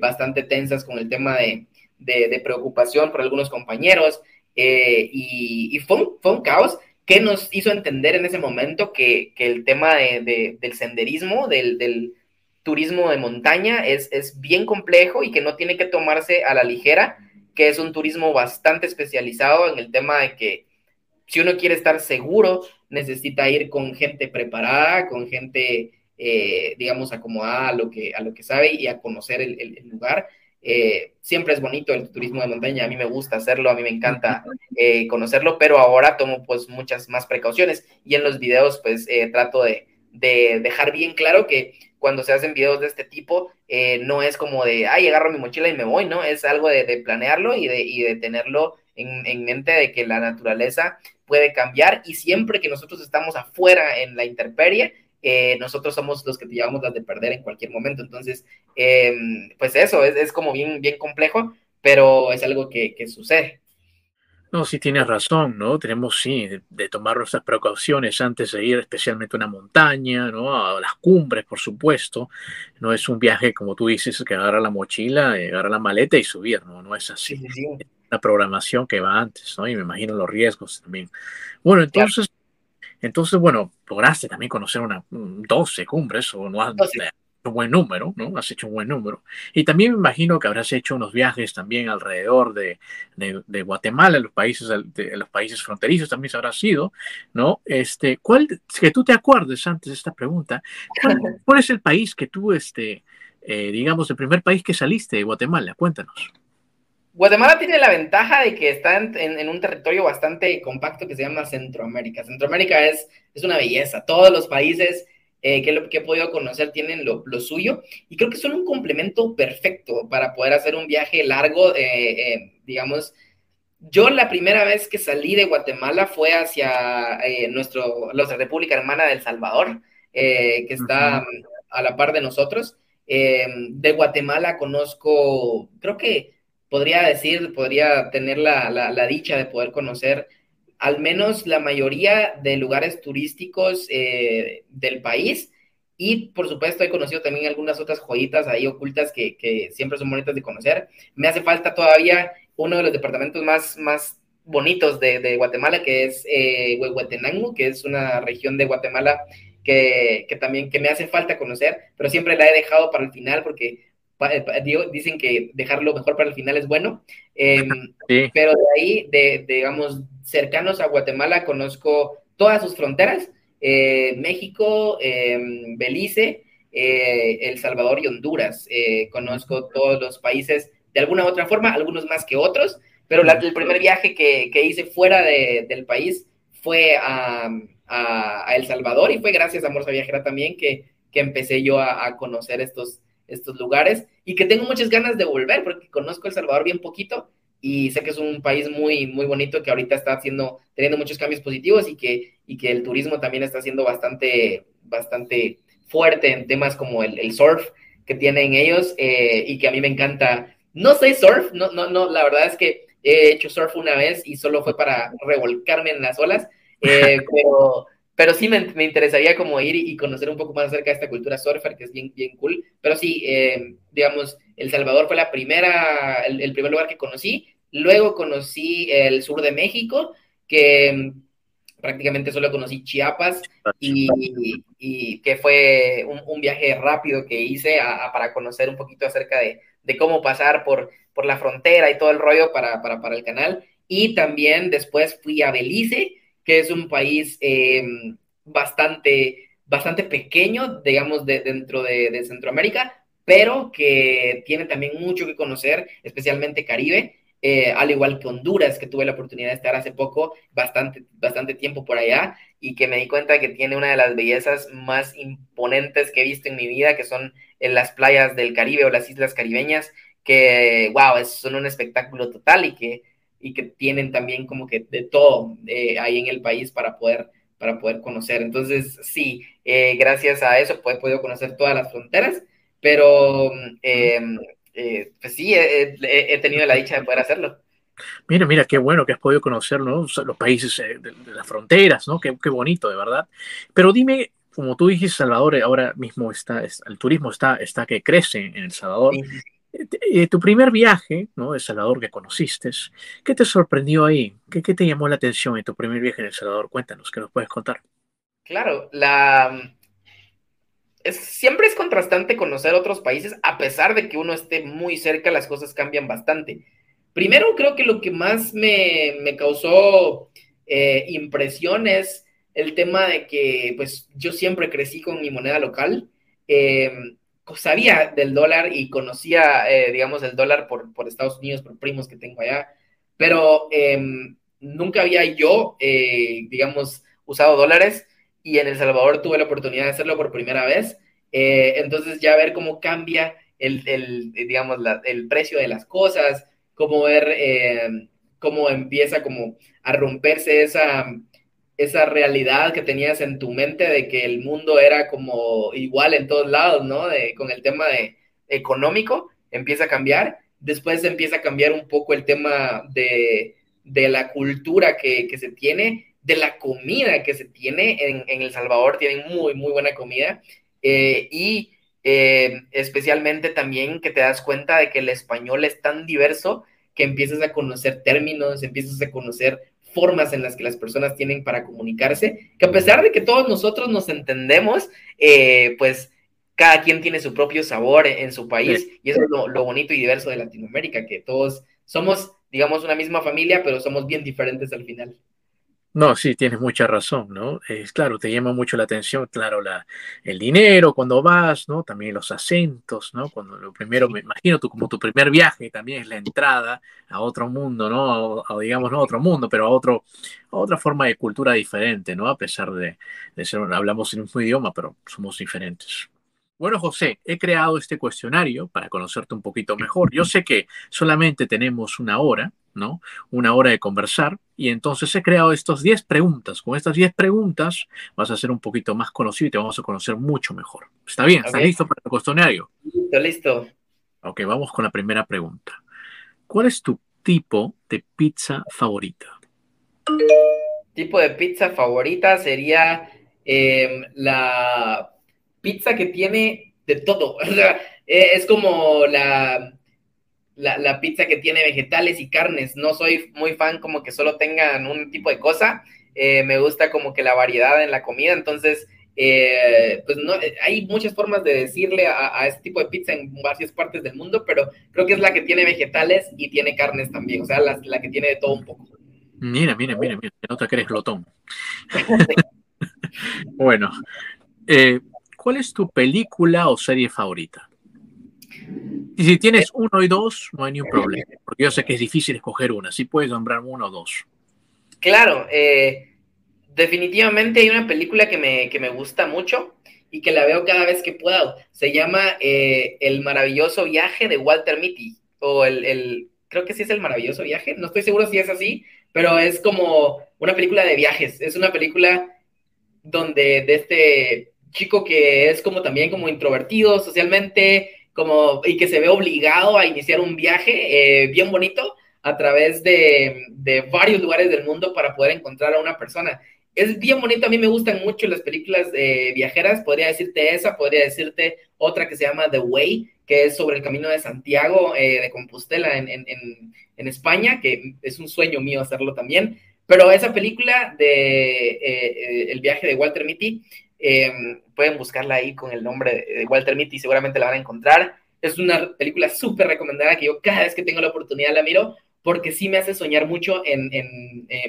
bastante tensas con el tema de, de, preocupación por algunos compañeros. Eh, y, fue, un, fue, un, caos que nos hizo entender en ese momento que, que el tema de, del senderismo, del, del, turismo de montaña es, es bien complejo y que no tiene que tomarse a la ligera, que es un turismo bastante especializado en el tema de que si uno quiere estar seguro, necesita ir con gente preparada, con gente, eh, digamos, acomodada a lo, que, a lo que sabe y a conocer el, lugar. Eh, siempre es bonito el turismo de montaña, a mí me gusta hacerlo, a mí me encanta eh, conocerlo, pero ahora tomo pues muchas más precauciones y en los videos pues trato de, dejar bien claro que cuando se hacen videos de este tipo no es como de, ay, agarro mi mochila y me voy, ¿no? Es algo de, planearlo y de, y de tenerlo en, en mente de que la naturaleza puede cambiar y siempre que nosotros estamos afuera en la intemperie, eh, nosotros somos los que te llevamos las de perder en cualquier momento. Entonces, em, pues eso, es, como bien, bien complejo, pero es algo que, sucede. No, sí tienes razón, ¿no? Tenemos, sí, de, tomar nuestras precauciones antes de ir especialmente a una montaña, ¿no? A las cumbres, por supuesto. No es un viaje, como tú dices, que agarra la mochila, eh, agarra la maleta y subir, ¿no? No es así. La programación que va antes, ¿no? Y me imagino los riesgos también. Bueno, entonces... Entonces, bueno, lograste también conocer una 12 cumbres, o no has un buen número, ¿no? Has hecho un buen número. Y también me imagino que habrás hecho unos viajes también alrededor de, de, Guatemala, los países, de, los países fronterizos también se habrás ido, ¿no? Este, ¿cuál, que tú te acuerdes antes de esta pregunta, ¿cuál, es el país que tú, este, eh, digamos, el primer país que saliste de Guatemala? Cuéntanos. Guatemala tiene la ventaja de que está en, un territorio bastante compacto que se llama Centroamérica. Centroamérica es, es una belleza. Todos los países eh, que, lo, que he podido conocer tienen lo, suyo y creo que son un complemento perfecto para poder hacer un viaje largo, eh, eh, digamos. Yo la primera vez que salí de Guatemala fue hacia nuestro, la República Hermana del Salvador, que está a la par de nosotros. de Guatemala conozco, creo que podría decir, podría tener la, dicha de poder conocer al menos la mayoría de lugares turísticos eh, del país. Y por supuesto he conocido también algunas otras joyitas ahí ocultas que, siempre son bonitas de conocer. Me hace falta todavía uno de los departamentos más, más bonitos de, Guatemala, que es eh, Huehuetenango, que es una región de Guatemala que, que, también que me hace falta conocer, pero siempre la he dejado para el final porque dicen que dejarlo mejor para el final es bueno, em, pero de ahí, de, digamos, cercanos a Guatemala, conozco todas sus fronteras, eh, México, em, Belice, eh, El Salvador y Honduras. conozco todos los países de alguna u otra forma, algunos más que otros, pero el primer viaje que, hice fuera del país fue a, El Salvador y fue gracias a Morsa Viajera también que, que empecé yo a, a conocer estos, estos lugares y que tengo muchas ganas de volver porque conozco El Salvador bien poquito y sé que es un país muy, muy bonito que ahorita está haciendo, teniendo muchos cambios positivos y que, y que el turismo también está siendo bastante, bastante fuerte en temas como el, surf que tienen ellos eh, y que a mí me encanta. No sé surf, no, no, no, la verdad es que he hecho surf una vez y solo fue para revolcarme en las olas, eh, pero, pero sí me, me, interesaría como ir y conocer un poco más acerca de esta cultura surfer, que es bien, bien cool. Pero sí, eh, digamos, El Salvador fue la primera, el, primer lugar que conocí. Luego conocí el sur de México, que prácticamente solo conocí Chiapas y, y que fue un, viaje rápido que hice para conocer un poquito acerca de, de, cómo pasar por, por la frontera y todo el rollo para, para, para el canal. Y también después fui a Belice, que es un país em, bastante, bastante pequeño, digamos, de, dentro de, Centroamérica, pero que tiene también mucho que conocer, especialmente Caribe. Eh, al igual que Honduras, que tuve la oportunidad de estar hace poco, bastante, bastante tiempo por allá, y que me di cuenta que tiene una de las bellezas más imponentes que he visto en mi vida, que son en las playas del Caribe o las islas caribeñas, que, wow, son un espectáculo total y que, y que tienen también como que de todo eh, ahí en el país para poder, para poder conocer. Entonces, sí, eh, gracias a eso he podido conocer todas las fronteras, pero... Eh, eh, pues sí, he, tenido la dicha de poder hacerlo. Mira, mira, qué bueno que has podido conocer los países eh, de, las fronteras, ¿no? Qué, qué, bonito, de verdad. Pero dime, como tú dijiste, Salvador, ahora mismo está, el turismo está, está que crece en El Salvador. Eh, tu primer viaje, ¿no? De Salvador que conociste, ¿qué te sorprendió ahí? ¿Qué, ¿Qué te llamó la atención en tu primer viaje en El Salvador? Cuéntanos, ¿qué nos puedes contar? Claro, la, siempre es contrastante conocer otros países, a pesar de que uno esté muy cerca, las cosas cambian bastante. Primero, creo que lo que más me, causó eh, impresión es el tema de que, pues, yo siempre crecí con mi moneda local. Em, sabía del dólar y conocía, eh, digamos, el dólar por, por, Estados Unidos, por primos que tengo allá, pero em, nunca había yo, eh, digamos, usado dólares y en El Salvador tuve la oportunidad de hacerlo por primera vez. Eh, entonces ya ver cómo cambia el, el digamos, el precio de las cosas, cómo ver eh, cómo empieza como a romperse esa, esa realidad que tenías en tu mente de que el mundo era como igual en todos lados, ¿no? De, con el tema de económico, empieza a cambiar. Después empieza a cambiar un poco el tema de, de la cultura que, que, se tiene de la comida que se tiene en, El Salvador, tienen muy, muy buena comida. Eh, y eh, especialmente también que te das cuenta de que el español es tan diverso que empiezas a conocer términos, empiezas a conocer formas en las que las personas tienen para comunicarse, que a pesar de que todos nosotros nos entendemos, eh, pues cada quien tiene su propio sabor en, su país y eso es lo, lo, bonito y diverso de Latinoamérica, que todos somos, digamos, una misma familia, pero somos bien diferentes al final. No, sí, tienes mucha razón, ¿no? Es claro, te llama mucho la atención, claro, la, el dinero cuando vas, ¿no? También los acentos, ¿no? Cuando lo primero, me imagino, tú como tu primer viaje también es la entrada a otro mundo, ¿no? A, digamos, no a otro mundo, pero a, otro, a otra forma de cultura diferente, ¿no? A pesar de, de ser, hablamos en un mismo idioma, pero somos diferentes. Bueno, José, he creado este cuestionario para conocerte un poquito mejor. Yo sé que solamente tenemos una hora, ¿no? Una hora de conversar y entonces he creado estas 10 preguntas. Con estas 10 preguntas vas a ser un poquito más conocido y te vamos a conocer mucho mejor. ¿Está bien? ¿Estás listo para el cuestionario? Listo, listo. Ok, vamos con la primera pregunta. ¿Cuál es tu tipo de pizza favorita? Tipo de pizza favorita sería em, la pizza que tiene de todo. Eh, es como la, la, pizza que tiene vegetales y carnes. No soy muy fan como que solo tengan un tipo de cosa. Eh, me gusta como que la variedad en la comida. Entonces, eh, pues no, hay muchas formas de decirle a, este tipo de pizza en varias partes del mundo, pero creo que es la que tiene vegetales y tiene carnes también. O sea, la, la que tiene de todo un poco. Mira, mira, mira, mira. Se nota que eres glotón. bueno, eh, ¿cuál es tu película o serie favorita? Y si tienes uno y dos, no hay ningún problema, porque yo sé que es difícil escoger una, sí puedes nombrar uno o dos. Claro, eh, definitivamente hay una película que me, que me, gusta mucho y que la veo cada vez que puedo. Se llama eh, El maravilloso viaje de Walter Mitty, o el, el, creo que sí es El maravilloso viaje, no estoy seguro si es así, pero es como una película de viajes, es una película donde de este chico que es como también como introvertido socialmente, como, y que se ve obligado a iniciar un viaje eh, bien bonito a través de, de, varios lugares del mundo para poder encontrar a una persona. Es bien bonito, a mí me gustan mucho las películas eh, viajeras, podría decirte esa, podría decirte otra que se llama The Way, que es sobre el camino de Santiago eh, de Compostela en, en, en, España, que es un sueño mío hacerlo también, Pero esa película de eh, El viaje de Walter Mitty, em, pueden buscarla ahí con el nombre de Walter Mitty, seguramente la van a encontrar. Es una película súper recomendada que yo cada vez que tengo la oportunidad la miro porque sí me hace soñar mucho, eh,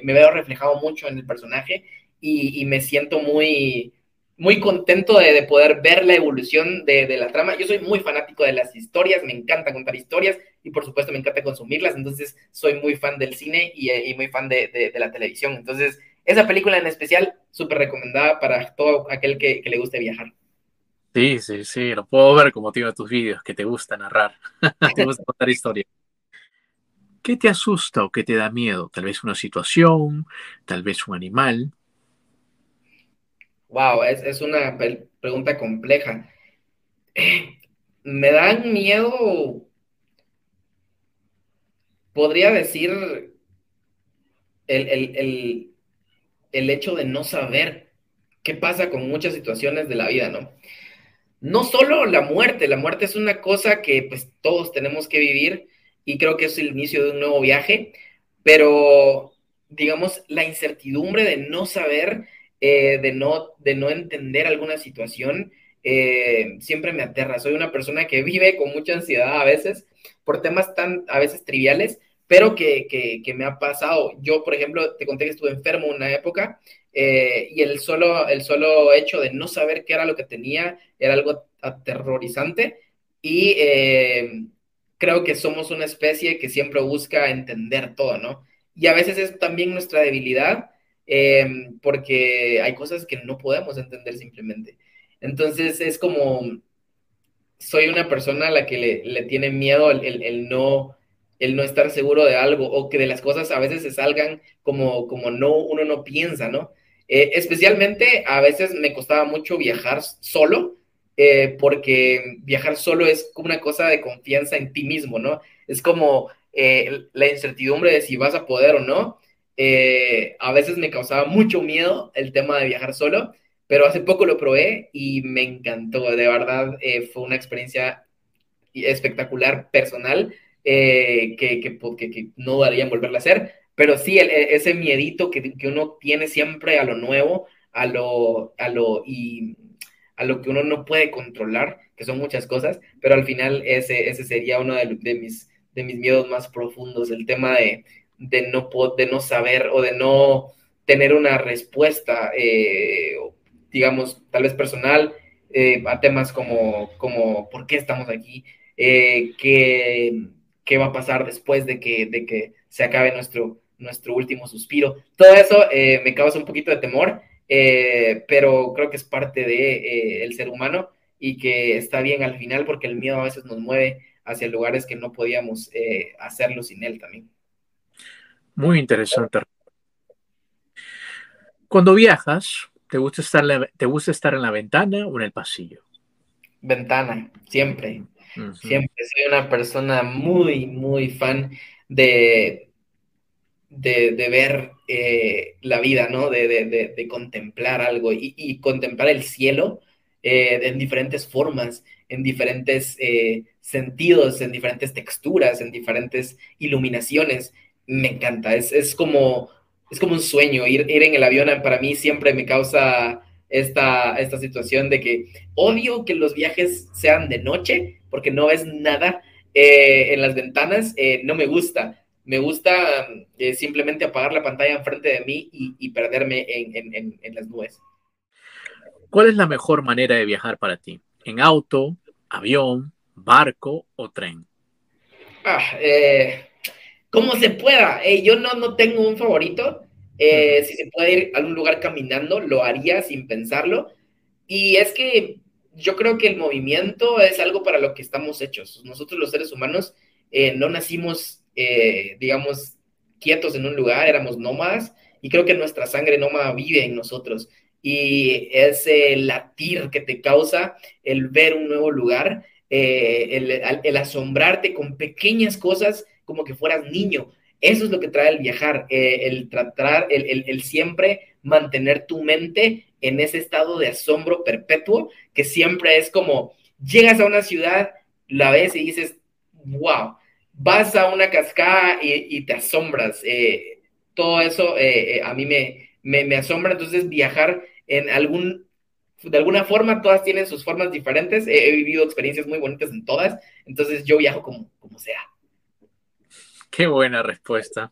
me veo reflejado mucho en el personaje y, me siento muy, muy contento de, poder ver la evolución de, la trama. Yo soy muy fanático de las historias, me encanta contar historias y por supuesto me encanta consumirlas, entonces soy muy fan del cine y, y muy fan de, la televisión. Entonces, esa película en especial, súper recomendada para todo aquel que, que, le guste viajar. Sí, sí, sí, lo puedo ver como motivo de tus vídeos, que te gusta narrar, te gusta contar historias. ¿Qué te asusta o qué te da miedo? Tal vez una situación, tal vez un animal. Wow, es, una pregunta compleja. me dan miedo, podría decir, el, el hecho de no saber qué pasa con muchas situaciones de la vida, ¿no? No solo la muerte, la muerte es una cosa que pues todos tenemos que vivir, y creo que es el inicio de un nuevo viaje, pero digamos, la incertidumbre de no saber, eh, de, no, de no entender alguna situación, eh, siempre me aterra. Soy una persona que vive con mucha ansiedad a veces por temas tan a veces triviales, pero que, que, me ha pasado. Yo, por ejemplo, te conté que estuve enfermo una época eh, y el solo, el solo hecho de no saber qué era lo que tenía era algo aterrorizante y creo que somos una especie que siempre busca entender todo, ¿no? Y a veces es también nuestra debilidad, em, porque hay cosas que no podemos entender simplemente. Entonces es como, soy una persona a la que le, tiene miedo el, no, el no estar seguro de algo o que de las cosas a veces se salgan como, como no, uno no piensa, ¿no? Eh, especialmente a veces me costaba mucho viajar solo eh, porque viajar solo es como una cosa de confianza en ti mismo, ¿no? Es como eh, la incertidumbre de si vas a poder o no. A veces me causaba mucho miedo el tema de viajar solo, pero hace poco lo probé y me encantó, de verdad fue una experiencia espectacular, personal, que, que, no daría en volverla a hacer, pero sí, ese miedito que, que, uno tiene siempre a lo nuevo, a lo, a lo, y a lo que uno no puede controlar, que son muchas cosas, pero al final ese, ese sería uno de, mis, de mis miedos más profundos, el tema de, de, no, de no saber o de no tener una respuesta, eh, digamos, tal vez personal, eh, a temas como, como por qué estamos aquí, eh, qué, qué, va a pasar después de que, de que se acabe nuestro, nuestro último suspiro. Todo eso me causa un poquito de temor eh, pero creo que es parte del de, eh, ser humano y que está bien al final porque el miedo a veces nos mueve hacia lugares que no podíamos eh, hacerlo sin él también. Muy interesante. Cuando viajas, ¿te gusta, estar ¿te gusta estar en la ventana o en el pasillo? Ventana, siempre. Siempre soy una persona muy, muy fan de, de, ver eh, la vida, ¿no? De, contemplar algo y, contemplar el cielo eh, en diferentes formas, en diferentes eh, sentidos, en diferentes texturas, en diferentes iluminaciones. Me encanta, es, como, es como un sueño. Ir, ir en el avión para mí siempre me causa esta, esta situación de que odio que los viajes sean de noche porque no ves nada en las ventanas, no me gusta me gusta eh, simplemente apagar la pantalla enfrente de mí y, perderme en, las nubes. ¿Cuál es la mejor manera de viajar para ti? ¿En auto, avión, barco o tren? Ah, eh, como se pueda. Eh, yo no, no tengo un favorito. si se puede ir a algún lugar caminando, lo haría sin pensarlo. Y es que yo creo que el movimiento es algo para lo que estamos hechos. Nosotros los seres humanos no nacimos eh, digamos, quietos en un lugar, éramos nómadas, y creo que nuestra sangre nómada vive en nosotros. Y ese latir que te causa el ver un nuevo lugar, eh, el, asombrarte con pequeñas cosas como que fueras niño. Eso es lo que trae el viajar, eh, el tratar, el, el, siempre mantener tu mente en ese estado de asombro perpetuo, que siempre es como, llegas a una ciudad, la ves y dices, wow, vas a una cascada y, te asombras. Eh, todo eso eh, a mí me, me, asombra. Entonces, viajar en algún, de alguna forma, todas tienen sus formas diferentes. He, vivido experiencias muy bonitas en todas. Entonces, yo viajo como, como sea. Qué buena respuesta.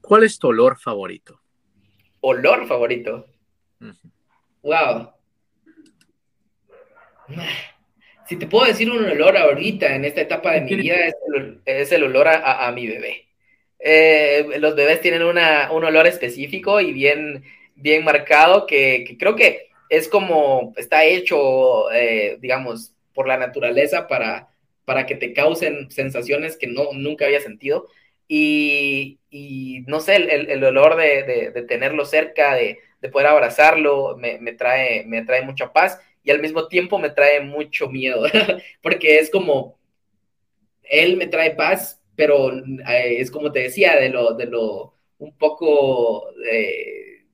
¿Cuál es tu olor favorito? Olor favorito. Wow. Si te puedo decir un olor ahorita en esta etapa de mi vida, es el, olor a, mi bebé. Eh, los bebés tienen un olor específico y bien, bien marcado que, creo que es como está hecho, eh, digamos, por la naturaleza para, para que te causen sensaciones que no, nunca había sentido. Y, no sé, el, olor de, tenerlo cerca, de, poder abrazarlo, me, trae, me trae mucha paz y al mismo tiempo me trae mucho miedo, porque es como, él me trae paz, pero eh, es como te decía, de lo, de lo un poco, eh,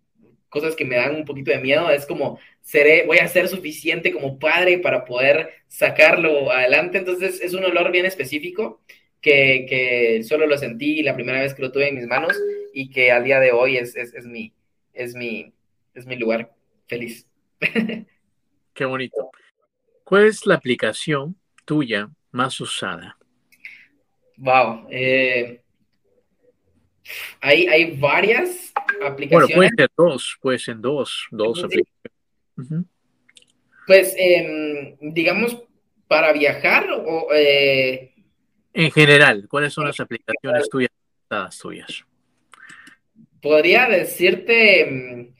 cosas que me dan un poquito de miedo, es como, seré, voy a ser suficiente como padre para poder sacarlo adelante, entonces es un olor bien específico. Que, que solo lo sentí la primera vez que lo tuve en mis manos y que al día de hoy es, es, es mi, es mi, es mi lugar feliz. Qué bonito. ¿Cuál es la aplicación tuya más usada? Wow. Eh, hay, varias aplicaciones. Bueno, puede ser dos, puede ser dos, dos aplicaciones. Pues, em, digamos, para viajar o... Eh, en general, ¿cuáles son las aplicaciones tuyas tuyas? Podría decirte em,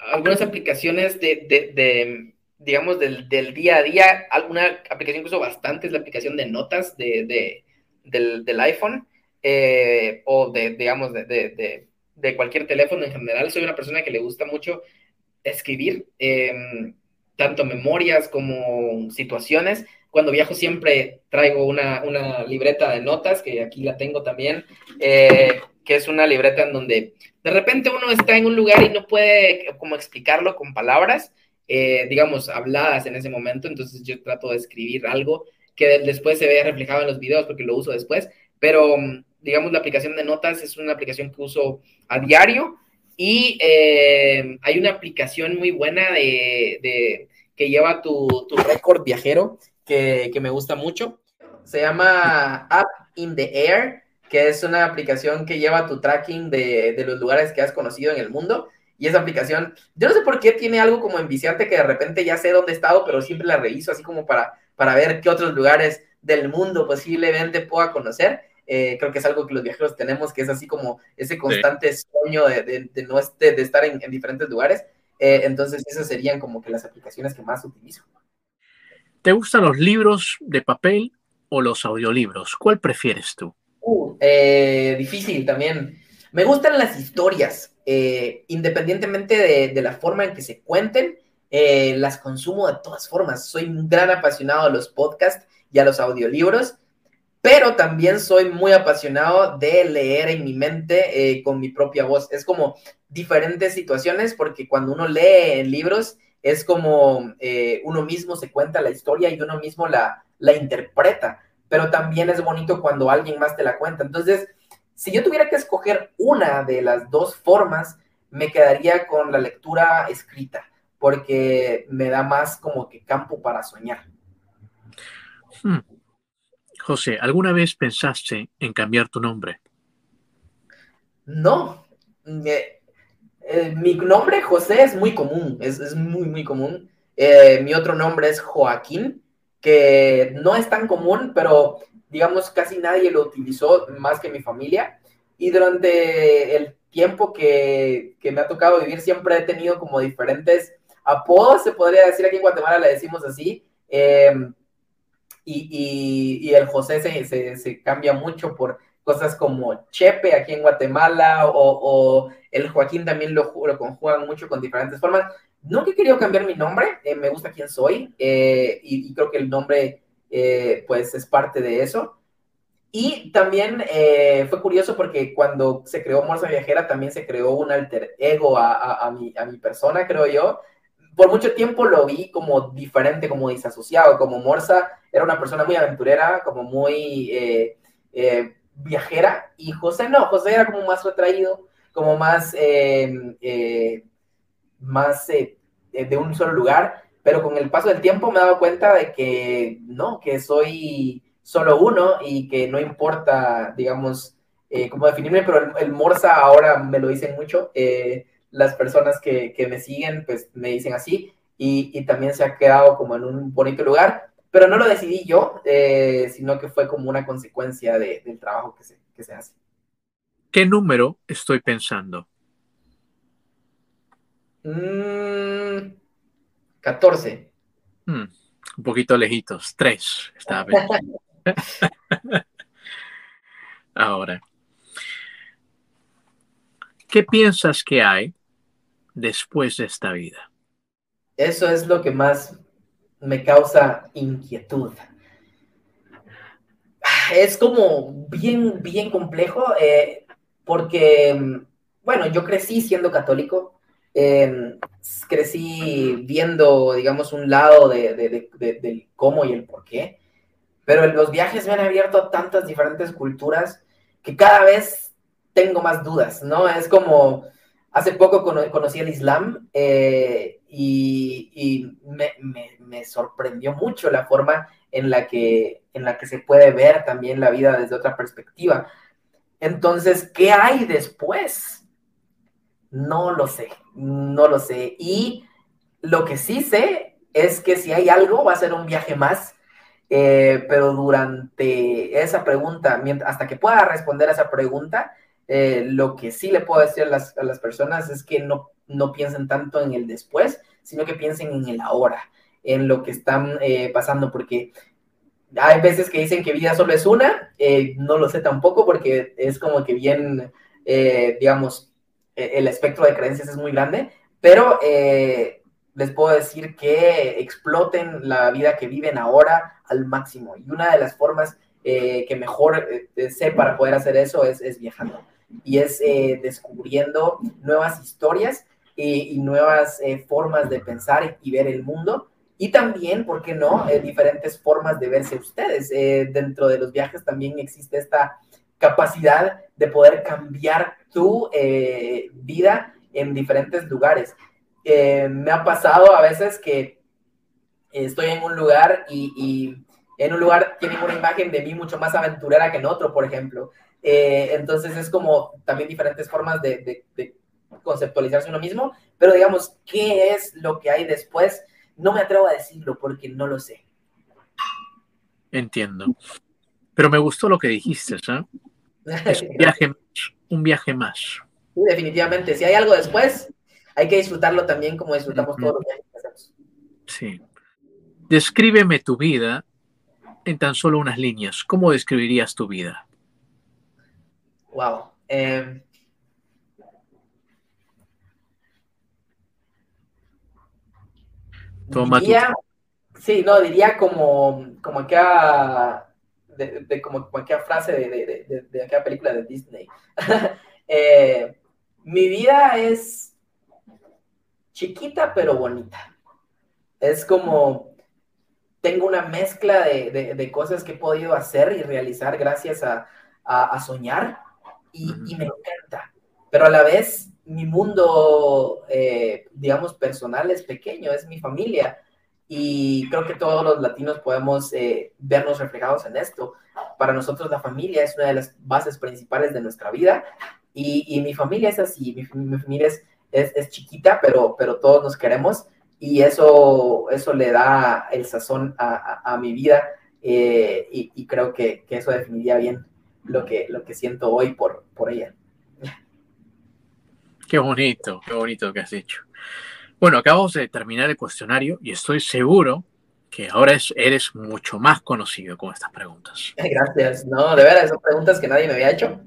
algunas aplicaciones de, digamos, del, día a día. Alguna aplicación que uso bastante es la aplicación de notas de, del, iPhone eh, o de, digamos, de, cualquier teléfono en general. Soy una persona que le gusta mucho escribir, em, tanto memorias como situaciones. Cuando viajo siempre traigo una, libreta de notas, que aquí la tengo también, eh, que es una libreta en donde de repente uno está en un lugar y no puede como explicarlo con palabras, eh, digamos, habladas en ese momento, entonces yo trato de escribir algo que después se vea reflejado en los videos porque lo uso después, pero mm, digamos la aplicación de notas es una aplicación que uso a diario y eh, hay una aplicación muy buena de, que lleva tu, tu récord viajero que, que me gusta mucho. Se llama App in the Air que es una aplicación que lleva tu tracking de, los lugares que has conocido en el mundo. Y esa aplicación, yo no sé por qué tiene algo como enviciante que de repente ya sé dónde he estado, pero siempre la reviso así como para, para ver qué otros lugares del mundo posiblemente pueda conocer. Eh, creo que es algo que los viajeros tenemos, que es así como ese constante sueño de, no este, de estar en, diferentes lugares. Eh, entonces, esas serían como que las aplicaciones que más utilizo. ¿Te gustan los libros de papel o los audiolibros? ¿Cuál prefieres tú? Uh, eh, difícil también. Me gustan las historias, eh, independientemente de, la forma en que se cuenten, eh, las consumo de todas formas. Soy un gran apasionado a los podcasts y a los audiolibros, pero también soy muy apasionado de leer en mi mente con mi propia voz. Es como diferentes situaciones porque cuando uno lee libros es como uno mismo se cuenta la historia y uno mismo la, la interpreta pero también es bonito cuando alguien más te la cuenta. Entonces, si yo tuviera que escoger una de las dos formas, me quedaría con la lectura escrita, porque me da más como que campo para soñar. Hmm. José, ¿alguna vez pensaste en cambiar tu nombre? No. Eh, eh, mi nombre José es muy común, es, muy, muy común. Eh, mi otro nombre es Joaquín que no es tan común, pero digamos casi nadie lo utilizó más que mi familia. Y durante el tiempo que, me ha tocado vivir siempre he tenido como diferentes apodos, se podría decir aquí en Guatemala le decimos así. Em, y, el José se, cambia mucho por cosas como Chepe aquí en Guatemala o, el Joaquín también lo, lo conjugan mucho con diferentes formas. Nunca he querido cambiar mi nombre, eh, me gusta quién soy eh, y, creo que el nombre eh, pues es parte de eso. Y también fue curioso porque cuando se creó Morsa Viajera también se creó un alter ego a, mi, a mi persona, creo yo. Por mucho tiempo lo vi como diferente, como disasociado, como Morsa era una persona muy aventurera, como muy viajera y José no, José era como más retraído, como más, más eh, de un solo lugar, pero con el paso del tiempo me he dado cuenta de que no, que soy solo uno y que no importa, digamos, eh, cómo definirme, pero el, Morsa ahora me lo dicen mucho, las personas que, que, me siguen pues me dicen así y, y, también se ha quedado como en un bonito lugar, pero no lo decidí yo, sino que fue como una consecuencia de, del trabajo que se, que se hace. ¿Qué número estoy pensando? 14. Mm, mm, un poquito lejitos. 3. Estaba Ahora, ¿qué piensas que hay después de esta vida? Eso es lo que más me causa inquietud es como bien, bien complejo, eh, porque, bueno, yo crecí siendo católico, em, crecí viendo, digamos, un lado de, del cómo y el por qué, pero los viajes me han abierto a tantas diferentes culturas que cada vez tengo más dudas, ¿no? Es como, hace poco conocí el Islam eh, y, me, me sorprendió mucho la forma en la que, en la que se puede ver también la vida desde otra perspectiva. Entonces, ¿qué hay después? No lo sé, no lo sé. Y lo que sí sé es que si hay algo, va a ser un viaje más, eh, pero durante esa pregunta, hasta que pueda responder a esa pregunta, eh, lo que sí le puedo decir a las, a las personas es que no, no piensen tanto en el después, sino que piensen en el ahora en lo que están eh, pasando, porque hay veces que dicen que vida solo es una, no lo sé tampoco, porque es como que bien, digamos, el espectro de creencias es muy grande, pero les puedo decir que exploten la vida que viven ahora al máximo. Y una de las formas que mejor sé para poder hacer eso es, es viajando y es descubriendo nuevas historias y, nuevas formas de pensar y ver el mundo y también, ¿por qué no?, eh, diferentes formas de verse ustedes. Eh, dentro de los viajes también existe esta capacidad de poder cambiar tu eh, vida en diferentes lugares. me ha pasado a veces que estoy en un lugar y, en un lugar tienen una imagen de mí mucho más aventurera que en otro, por ejemplo. entonces es como también diferentes formas de, de conceptualizarse uno mismo, pero digamos, ¿qué es lo que hay después? No me atrevo a decirlo porque no lo sé. Entiendo. Pero me gustó lo que dijiste, ¿sabes? Es un viaje, un viaje más. Sí, definitivamente. Si hay algo después, hay que disfrutarlo también como disfrutamos todos los viajes que hacemos. Sí. Descríbeme tu vida en tan solo unas líneas. ¿Cómo describirías tu vida? Wow. Eh, diría, sí, no, diría como, como aquella, de, como, aquella frase de, de, aquella película de Disney. Eh, mi vida es chiquita pero bonita. Es como, tengo una mezcla de, cosas que he podido hacer y realizar gracias a, a, soñar y, y, me encanta. Pero a la vez mi mundo, eh, digamos, personal es pequeño, es mi familia. Y creo que todos los latinos podemos eh, vernos reflejados en esto. Para nosotros la familia es una de las bases principales de nuestra vida. Y, mi familia es así, mi, familia es, es, chiquita, pero, pero todos nos queremos. Y eso, eso le da el sazón a, mi vida. Eh, y, creo que, que, eso definiría bien lo que, lo que siento hoy por, por ella. Qué bonito, qué bonito que has dicho. Bueno, acabamos de terminar el cuestionario y estoy seguro que ahora eres mucho más conocido con estas preguntas. Gracias. No, de verdad, son preguntas que nadie me había hecho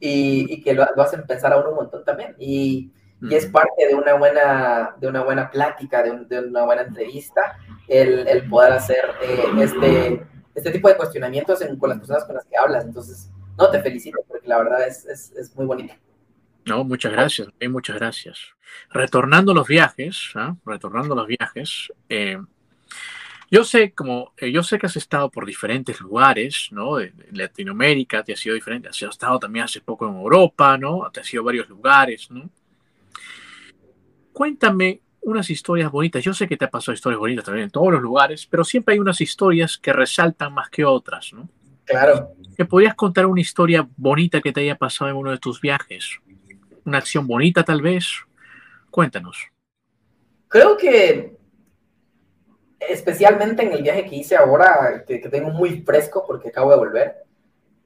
y, que lo, hacen pensar a uno un montón también. Y, es parte de una buena, de una buena plática, de, una buena entrevista, el, poder hacer eh, este, este tipo de cuestionamientos con las personas con las que hablas. Entonces, no, te felicito porque la verdad es, es muy bonito. No, muchas gracias, muchas gracias. Retornando los viajes, ¿ah? retornando los viajes, eh, Yo sé, como, eh, yo sé que has estado por diferentes lugares, ¿no? En Latinoamérica te has sido diferente, has estado también hace poco en Europa, ¿no? Te has ido a varios lugares, ¿no? Cuéntame unas historias bonitas. Yo sé que te ha pasado historias bonitas también en todos los lugares, pero siempre hay unas historias que resaltan más que otras, ¿no? Claro. ¿Me podrías contar una historia bonita que te haya pasado en uno de tus viajes? ¿Una acción bonita tal vez? Cuéntanos. Creo que especialmente en el viaje que hice ahora, que, tengo muy fresco porque acabo de volver,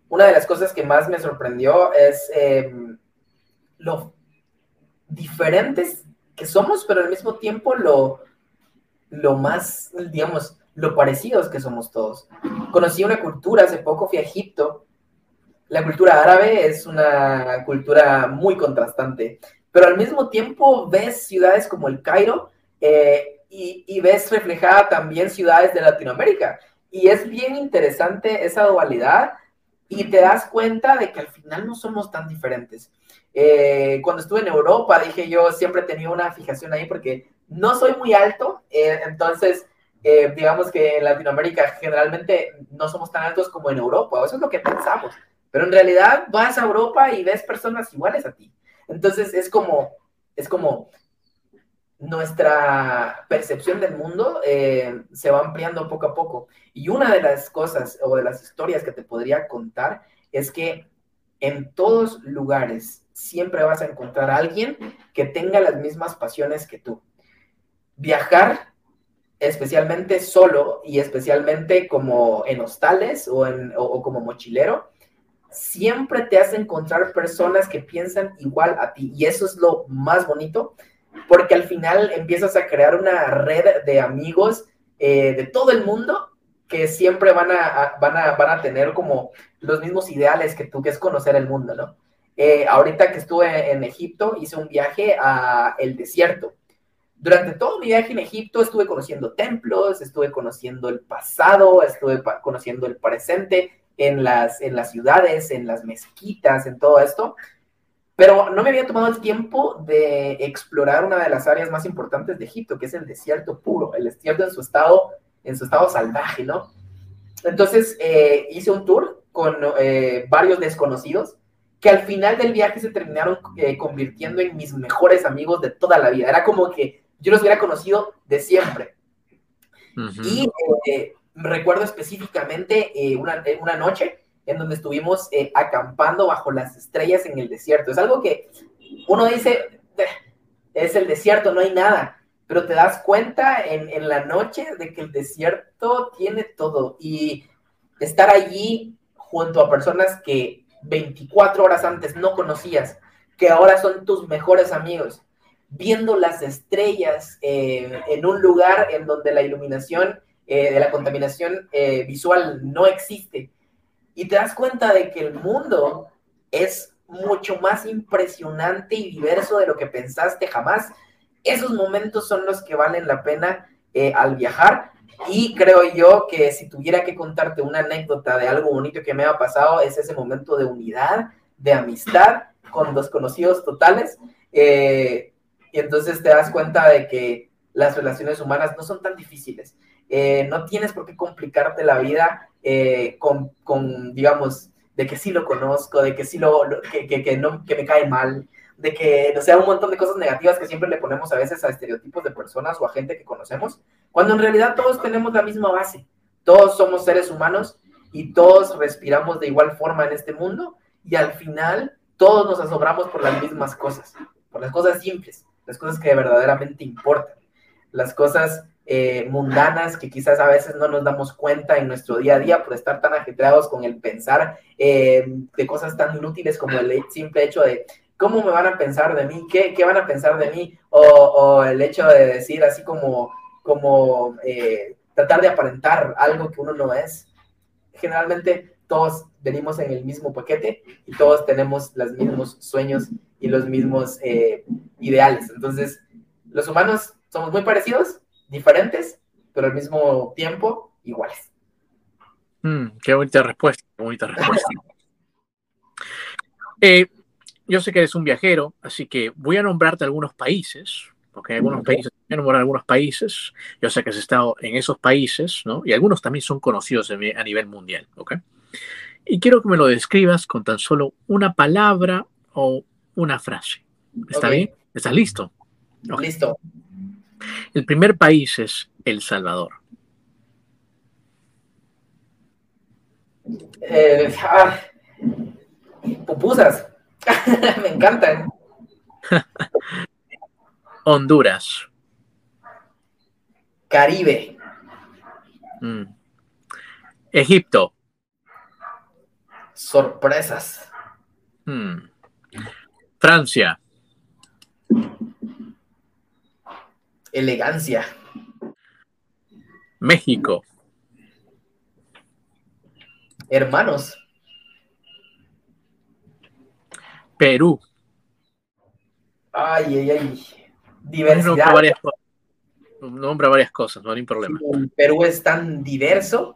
una de las cosas que más me sorprendió es em, lo diferentes que somos, pero al mismo tiempo lo, lo más, digamos, lo parecidos que somos todos. Conocí una cultura, hace poco fui a Egipto. La cultura árabe es una cultura muy contrastante, pero al mismo tiempo ves ciudades como el Cairo eh, y, ves reflejada también ciudades de Latinoamérica. Y es bien interesante esa dualidad y te das cuenta de que al final no somos tan diferentes. Eh, cuando estuve en Europa, dije yo, siempre tenido una fijación ahí porque no soy muy alto, eh, entonces digamos que en Latinoamérica generalmente no somos tan altos como en Europa, eso es lo que pensamos, pero en realidad vas a Europa y ves personas iguales a ti. Entonces es como, es como, nuestra percepción del mundo eh, se va ampliando poco a poco. Y una de las cosas o de las historias que te podría contar es que en todos lugares siempre vas a encontrar a alguien que tenga las mismas pasiones que tú. Viajar, especialmente solo y especialmente como en hostales o, en, o como mochilero, siempre te hace encontrar personas que piensan igual a ti. Y eso es lo más bonito porque al final empiezas a crear una red de amigos eh, de todo el mundo que siempre van a, van, a, van a tener como los mismos ideales que tú, que es conocer el mundo, ¿no? Eh, ahorita que estuve en Egipto, hice un viaje a el desierto. Durante todo mi viaje en Egipto estuve conociendo templos, estuve conociendo el pasado, estuve conociendo el presente en las, en las ciudades, en las mezquitas, en todo esto. Pero no me había tomado el tiempo de explorar una de las áreas más importantes de Egipto, que es el desierto puro, el desierto en su estado, en su estado salvaje, ¿no? Entonces eh, hice un tour con eh, varios desconocidos que al final del viaje se terminaron eh, convirtiendo en mis mejores amigos de toda la vida. Era como que yo los hubiera conocido de siempre. Y recuerdo específicamente una, una noche en donde estuvimos eh, acampando bajo las estrellas en el desierto. Es algo que uno dice, es el desierto, no hay nada, pero te das cuenta en, en la noche de que el desierto tiene todo y estar allí junto a personas que 24 horas antes no conocías, que ahora son tus mejores amigos, viendo las estrellas eh, en un lugar en donde la iluminación eh, de la contaminación visual no existe y te das cuenta de que el mundo es mucho más impresionante y diverso de lo que pensaste jamás. Esos momentos son los que valen la pena eh, al viajar. Y creo yo que si tuviera que contarte una anécdota de algo bonito que me ha pasado, es ese momento de unidad, de amistad con desconocidos totales. Eh, y entonces te das cuenta de que las relaciones humanas no son tan difíciles. Eh, no tienes por qué complicarte la vida eh, con, con, digamos, de que sí lo conozco, de que sí lo, que, que, no, que me cae mal, de que, o sea, un montón de cosas negativas que siempre le ponemos a veces a estereotipos de personas o a gente que conocemos, cuando en realidad todos tenemos la misma base, todos somos seres humanos y todos respiramos de igual forma en este mundo y al final todos nos asombramos por las mismas cosas, por las cosas simples, las cosas que verdaderamente importan, las cosas eh, mundanas que quizás a veces no nos damos cuenta en nuestro día a día por estar tan ajetreados con el pensar eh, de cosas tan inútiles como el simple hecho de cómo me van a pensar de mí, qué, qué van a pensar de mí, o, el hecho de decir así como, como eh, tratar de aparentar algo que uno no es. Generalmente todos venimos en el mismo paquete y todos tenemos los mismos sueños y los mismos ideales. Entonces, los humanos somos muy parecidos, diferentes, pero al mismo tiempo iguales. Mm, qué bonita respuesta, qué bonita respuesta. Eh, yo sé que eres un viajero, así que voy a nombrarte algunos países porque algunos países, en algunos países, yo sé que has estado en esos países, ¿no? Y algunos también son conocidos a nivel mundial, ¿ok? Y quiero que me lo describas con tan solo una palabra o una frase. ¿Está bien? ¿Estás listo? Listo. El primer país es El Salvador. Eh, ah, pupusas. Me encantan. Honduras. Caribe. Mm. Egipto. Sorpresas. Mm. Francia. Elegancia. México. Hermanos. Perú. Ay, ay, ay. Diversidad. Nombra varias, cosas, no hay problema. Perú es tan diverso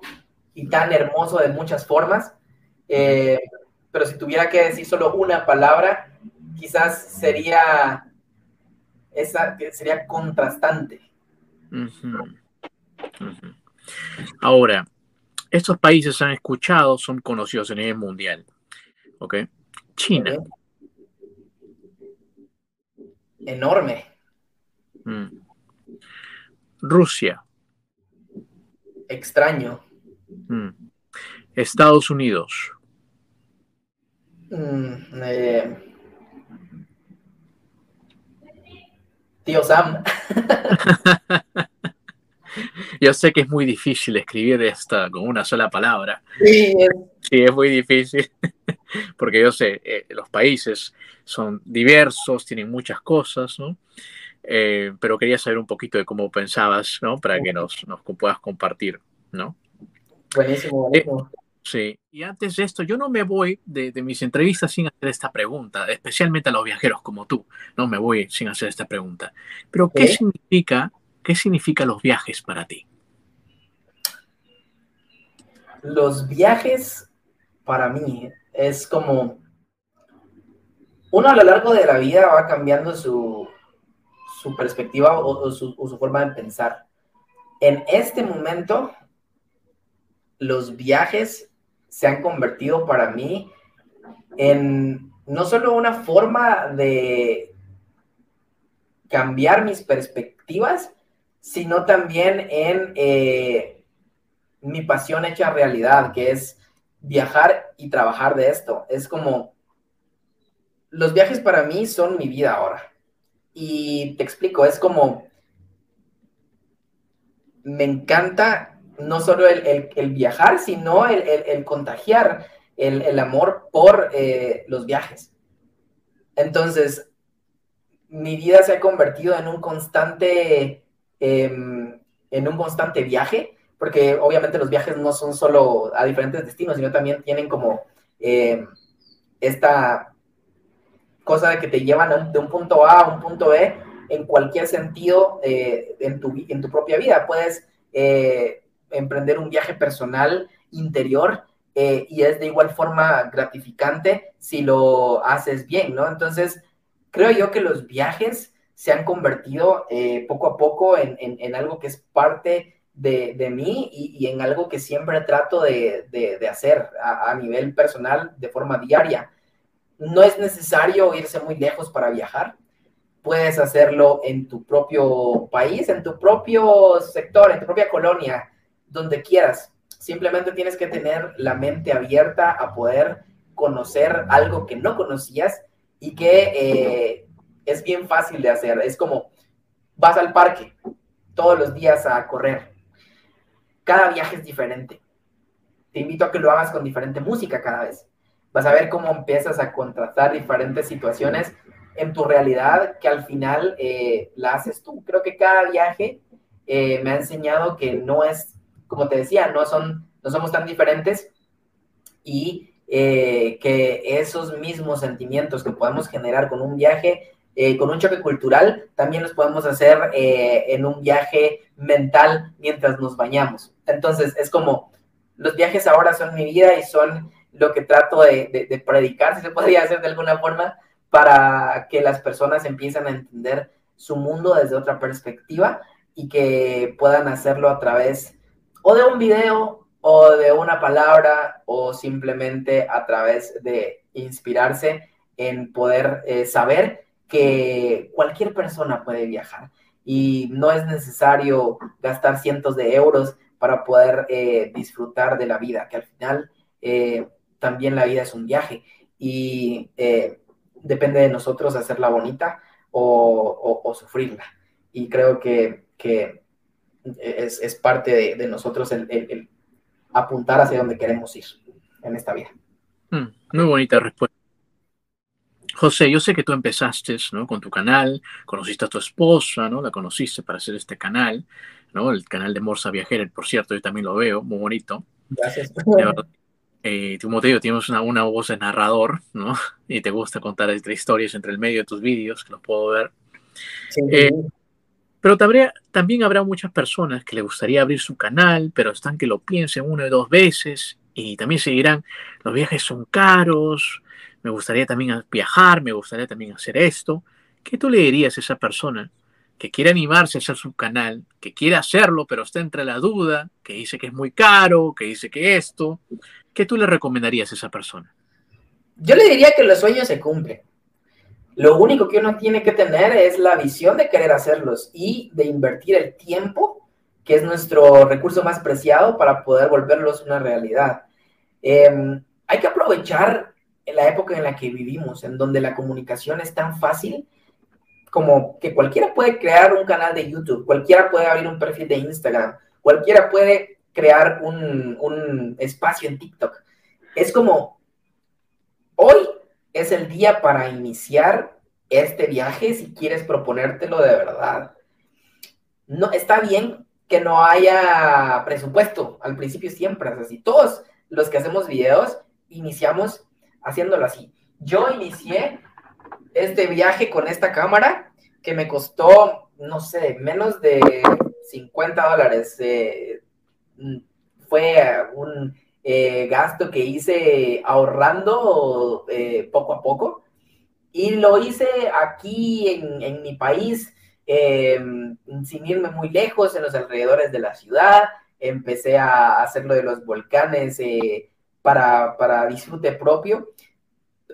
y tan hermoso de muchas formas. Eh, pero si tuviera que decir solo una palabra, quizás sería esa que sería contrastante. Ahora, estos países han escuchado, son conocidos a nivel mundial. ¿Ok? China. Enorme. Mm. Rusia. Extraño. Mm. Estados Unidos. Mm, eh, tío Sam. Yo sé que es muy difícil escribir esta con una sola palabra. Sí, es, muy difícil, porque yo sé, eh, los países son diversos, tienen muchas cosas, ¿no? Eh, pero quería saber un poquito de cómo pensabas, ¿no? Para que nos, nos puedas compartir, ¿no? Buenísimo, eh, buenísimo. Sí, y antes de esto, yo no me voy de, de, mis entrevistas sin hacer esta pregunta, especialmente a los viajeros como tú, no me voy sin hacer esta pregunta. Pero, ¿qué significa ¿Qué significan los viajes para ti? Los viajes para mí es como uno a lo largo de la vida va cambiando su, perspectiva o, su, o, su, forma de pensar. En este momento, los viajes se han convertido para mí en no solo una forma de cambiar mis perspectivas, sino también en eh, mi pasión hecha realidad, que es viajar y trabajar de esto. Es como, los viajes para mí son mi vida ahora. Y te explico, es como, me encanta no solo el, viajar, sino el, contagiar el, amor por eh, los viajes. Entonces, mi vida se ha convertido en un constante Em, en un constante viaje, porque obviamente los viajes no son solo a diferentes destinos, sino también tienen como em, esta cosa de que te llevan de un punto A a un punto B en cualquier sentido eh, en, tu, en tu propia vida. Puedes eh, emprender un viaje personal interior eh, y es de igual forma gratificante si lo haces bien, ¿no? Entonces, creo yo que los viajes se han convertido eh, poco a poco en, algo que es parte de, mí y, en algo que siempre trato de, hacer a, nivel personal de forma diaria. No es necesario irse muy lejos para viajar. Puedes hacerlo en tu propio país, en tu propio sector, en tu propia colonia, donde quieras. Simplemente tienes que tener la mente abierta a poder conocer algo que no conocías y que eh, es bien fácil de hacer. Es como vas al parque todos los días a correr. Cada viaje es diferente. Te invito a que lo hagas con diferente música cada vez. Vas a ver cómo empiezas a contrastar diferentes situaciones en tu realidad que al final eh, la haces tú. Creo que cada viaje eh, me ha enseñado que no es, como te decía, no, son, no somos tan diferentes y eh, que esos mismos sentimientos que podemos generar con un viaje eh, con un choque cultural, también los podemos hacer eh, en un viaje mental mientras nos bañamos. Entonces, es como, los viajes ahora son mi vida y son lo que trato de, de, predicar, si se podría hacer de alguna forma, para que las personas empiecen a entender su mundo desde otra perspectiva y que puedan hacerlo a través o de un video o de una palabra o simplemente a través de inspirarse en poder eh, saber que cualquier persona puede viajar y no es necesario gastar cientos de euros para poder eh, disfrutar de la vida, que al final eh, también la vida es un viaje y depende de nosotros hacerla bonita o, sufrirla. Y creo que, es, parte de, nosotros el, apuntar hacia donde queremos ir en esta vida. Mm, muy bonita respuesta. José, yo sé que tú empezaste ¿no? con tu canal, conociste a tu esposa, ¿no? La conociste para hacer este canal, ¿no? El canal de Morsa Viajera, por cierto, yo también lo veo, muy bonito. Gracias. Eh, como te digo, tienes una, una, voz de narrador, ¿no? Y te gusta contar historias entre el medio de tus vídeos, que los puedo ver. Eh, pero también, habrá muchas personas que le gustaría abrir su canal, pero están que lo piensen una o dos veces y también se dirán, los viajes son caros, me gustaría también viajar, me gustaría también hacer esto. ¿Qué tú le dirías a esa persona que quiere animarse a hacer su canal, que quiere hacerlo, pero está entre la duda, que dice que es muy caro, que dice que esto? ¿Qué tú le recomendarías a esa persona? Yo le diría que los sueños se cumplen. Lo único que uno tiene que tener es la visión de querer hacerlos y de invertir el tiempo, que es nuestro recurso más preciado para poder volverlos una realidad. Em, hay que aprovechar la época en la que vivimos, en donde la comunicación es tan fácil como que cualquiera puede crear un canal de YouTube, cualquiera puede abrir un perfil de Instagram, cualquiera puede crear un, espacio en TikTok. Es como, hoy es el día para iniciar este viaje si quieres proponértelo de verdad. No, está bien que no haya presupuesto, al principio siempre es así. Todos los que hacemos videos iniciamos haciéndolo así. Yo inicié este viaje con esta cámara que me costó, no sé, menos de 50 dólares. Eh, fue un eh, gasto que hice ahorrando eh, poco a poco y lo hice aquí en, mi país, sin irme muy lejos, en los alrededores de la ciudad. Empecé a hacerlo de los volcanes para, para disfrute propio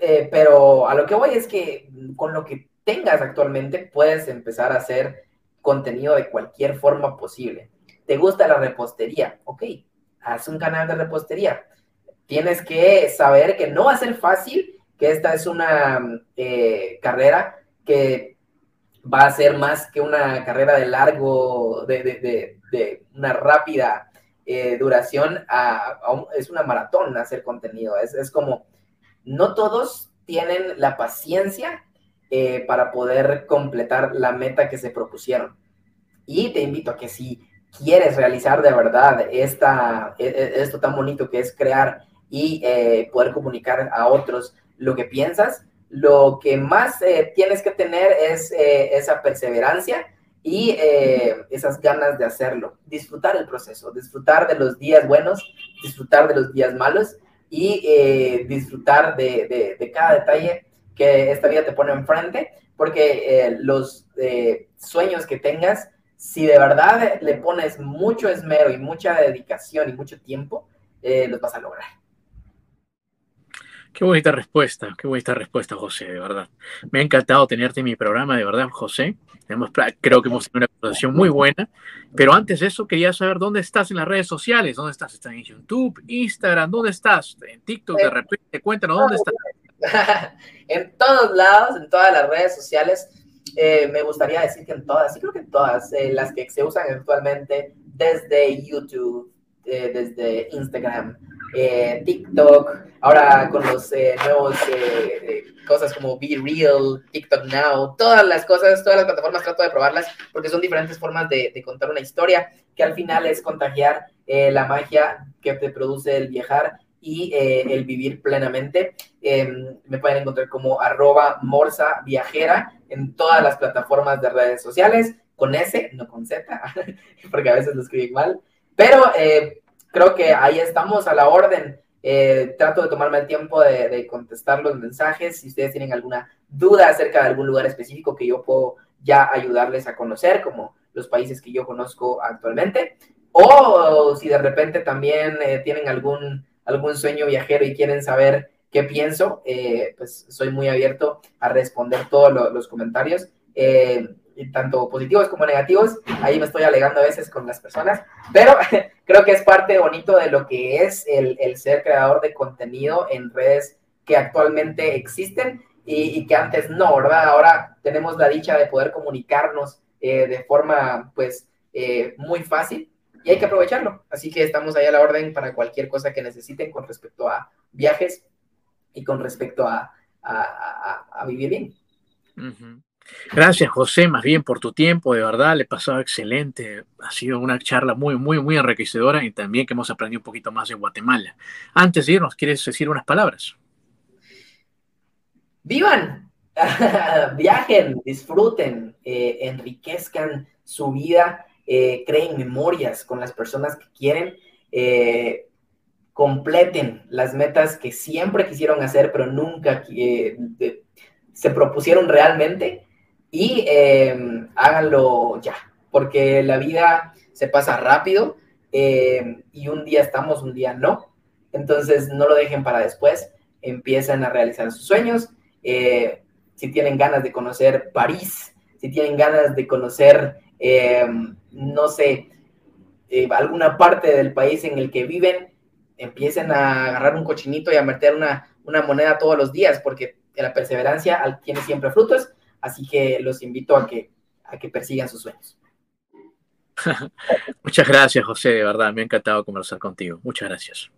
eh, pero a lo que voy es que con lo que tengas actualmente puedes empezar a hacer contenido de cualquier forma posible. ¿Te gusta la repostería? Ok, haz un canal de repostería. Tienes que saber que no va a ser fácil, que esta es una eh, carrera que va a ser más que una carrera de largo, de, una rápida eh, duración, es una maratón hacer contenido. Es, es como no todos tienen la paciencia eh, para poder completar la meta que se propusieron. Y te invito a que si quieres realizar de verdad esta, e, e, esto tan bonito que es crear y eh, poder comunicar a otros lo que piensas, lo que más eh, tienes que tener es esa perseverancia y esas ganas de hacerlo, disfrutar el proceso, disfrutar de los días buenos, disfrutar de los días malos y eh, disfrutar de, de, cada detalle que esta vida te pone enfrente, porque eh, los eh, sueños que tengas, si de verdad le pones mucho esmero y mucha dedicación y mucho tiempo, los vas a lograr. Qué bonita respuesta, qué bonita respuesta, José, de verdad. Me ha encantado tenerte en mi programa, de verdad, José. creo que hemos tenido una conversación muy buena. Pero antes de eso, quería saber dónde estás en las redes sociales. ¿Dónde estás? ¿Estás en YouTube, Instagram? ¿Dónde estás? ¿En TikTok? De repente, cuéntanos, ¿dónde estás? en todos lados, en todas las redes sociales. Eh, me gustaría decir que en todas, sí creo que en todas, eh, las que se usan actualmente, desde YouTube, eh, desde Instagram, TikTok, ahora con los nuevos cosas como Be Real, TikTok Now, todas las cosas, todas las plataformas trato de probarlas porque son diferentes formas de, contar una historia que al final es contagiar la magia que te produce el viajar y el vivir plenamente. Em, me pueden encontrar como arroba morsa viajera en todas las plataformas de redes sociales, con S, no con Z, porque a veces lo escriben mal. Pero eh, creo que ahí estamos a la orden. Eh, trato de tomarme el tiempo de, contestar los mensajes. Si ustedes tienen alguna duda acerca de algún lugar específico que yo puedo ya ayudarles a conocer, como los países que yo conozco actualmente. O si de repente también eh, tienen algún, algún sueño viajero y quieren saber qué pienso, eh, pues soy muy abierto a responder todos los comentarios, eh, tanto positivos como negativos. Ahí me estoy alegando a veces con las personas, pero creo que es parte bonito de lo que es el, ser creador de contenido en redes que actualmente existen y, que antes no, ¿verdad? Ahora tenemos la dicha de poder comunicarnos eh, de forma, pues, muy fácil y hay que aprovecharlo. Así que estamos ahí a la orden para cualquier cosa que necesiten con respecto a viajes y con respecto a, a, vivir bien. Gracias, José, más bien por tu tiempo, de verdad, le he pasado excelente. Ha sido una charla muy, muy, muy enriquecedora y también que hemos aprendido un poquito más de Guatemala. Antes de irnos, ¿quieres decir unas palabras? vivan, viajen, disfruten, eh, enriquezcan su vida, eh, creen memorias con las personas que quieren, eh, completen las metas que siempre quisieron hacer, pero nunca se propusieron realmente y háganlo ya, porque la vida se pasa rápido y un día estamos, un día no. Entonces no lo dejen para después, empiezan a realizar sus sueños eh, si tienen ganas de conocer París, si tienen ganas de conocer, eh, no sé, eh, alguna parte del país en el que viven, empiecen a agarrar un cochinito y a meter una, una moneda todos los días, porque la perseverancia tiene siempre frutos, así que los invito a que, a que persigan sus sueños. Muchas gracias, José, de verdad, me ha encantado conversar contigo. Muchas gracias.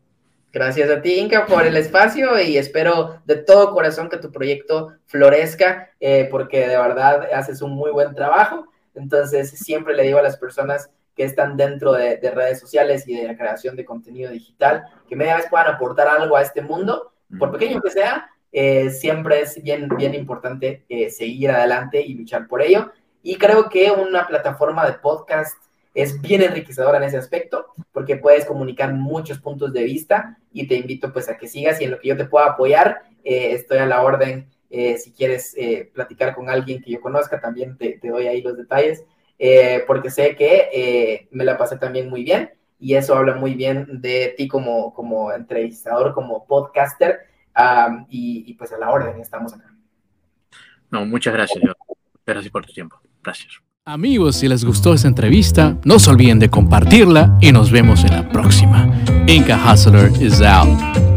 Gracias a ti, Inca, por el espacio y espero de todo corazón que tu proyecto florezca, eh, porque de verdad haces un muy buen trabajo. Entonces, siempre le digo a las personas que están dentro de, redes sociales y de la creación de contenido digital, que media vez puedan aportar algo a este mundo, por pequeño que sea, eh, siempre es bien, bien importante eh, seguir adelante y luchar por ello. Y creo que una plataforma de podcast es bien enriquecedora en ese aspecto porque puedes comunicar muchos puntos de vista y te invito pues a que sigas y en lo que yo te pueda apoyar, eh, estoy a la orden. Eh, si quieres eh, platicar con alguien que yo conozca, también te, doy ahí los detalles, porque sé que me la pasé también muy bien y eso habla muy bien de ti como, como entrevistador, como podcaster y, y pues a la orden, estamos acá. No, muchas gracias. Gracias por tu tiempo. Gracias. Amigos, si les gustó esta entrevista, no se olviden de compartirla y nos vemos en la próxima. Inca Hustler is out.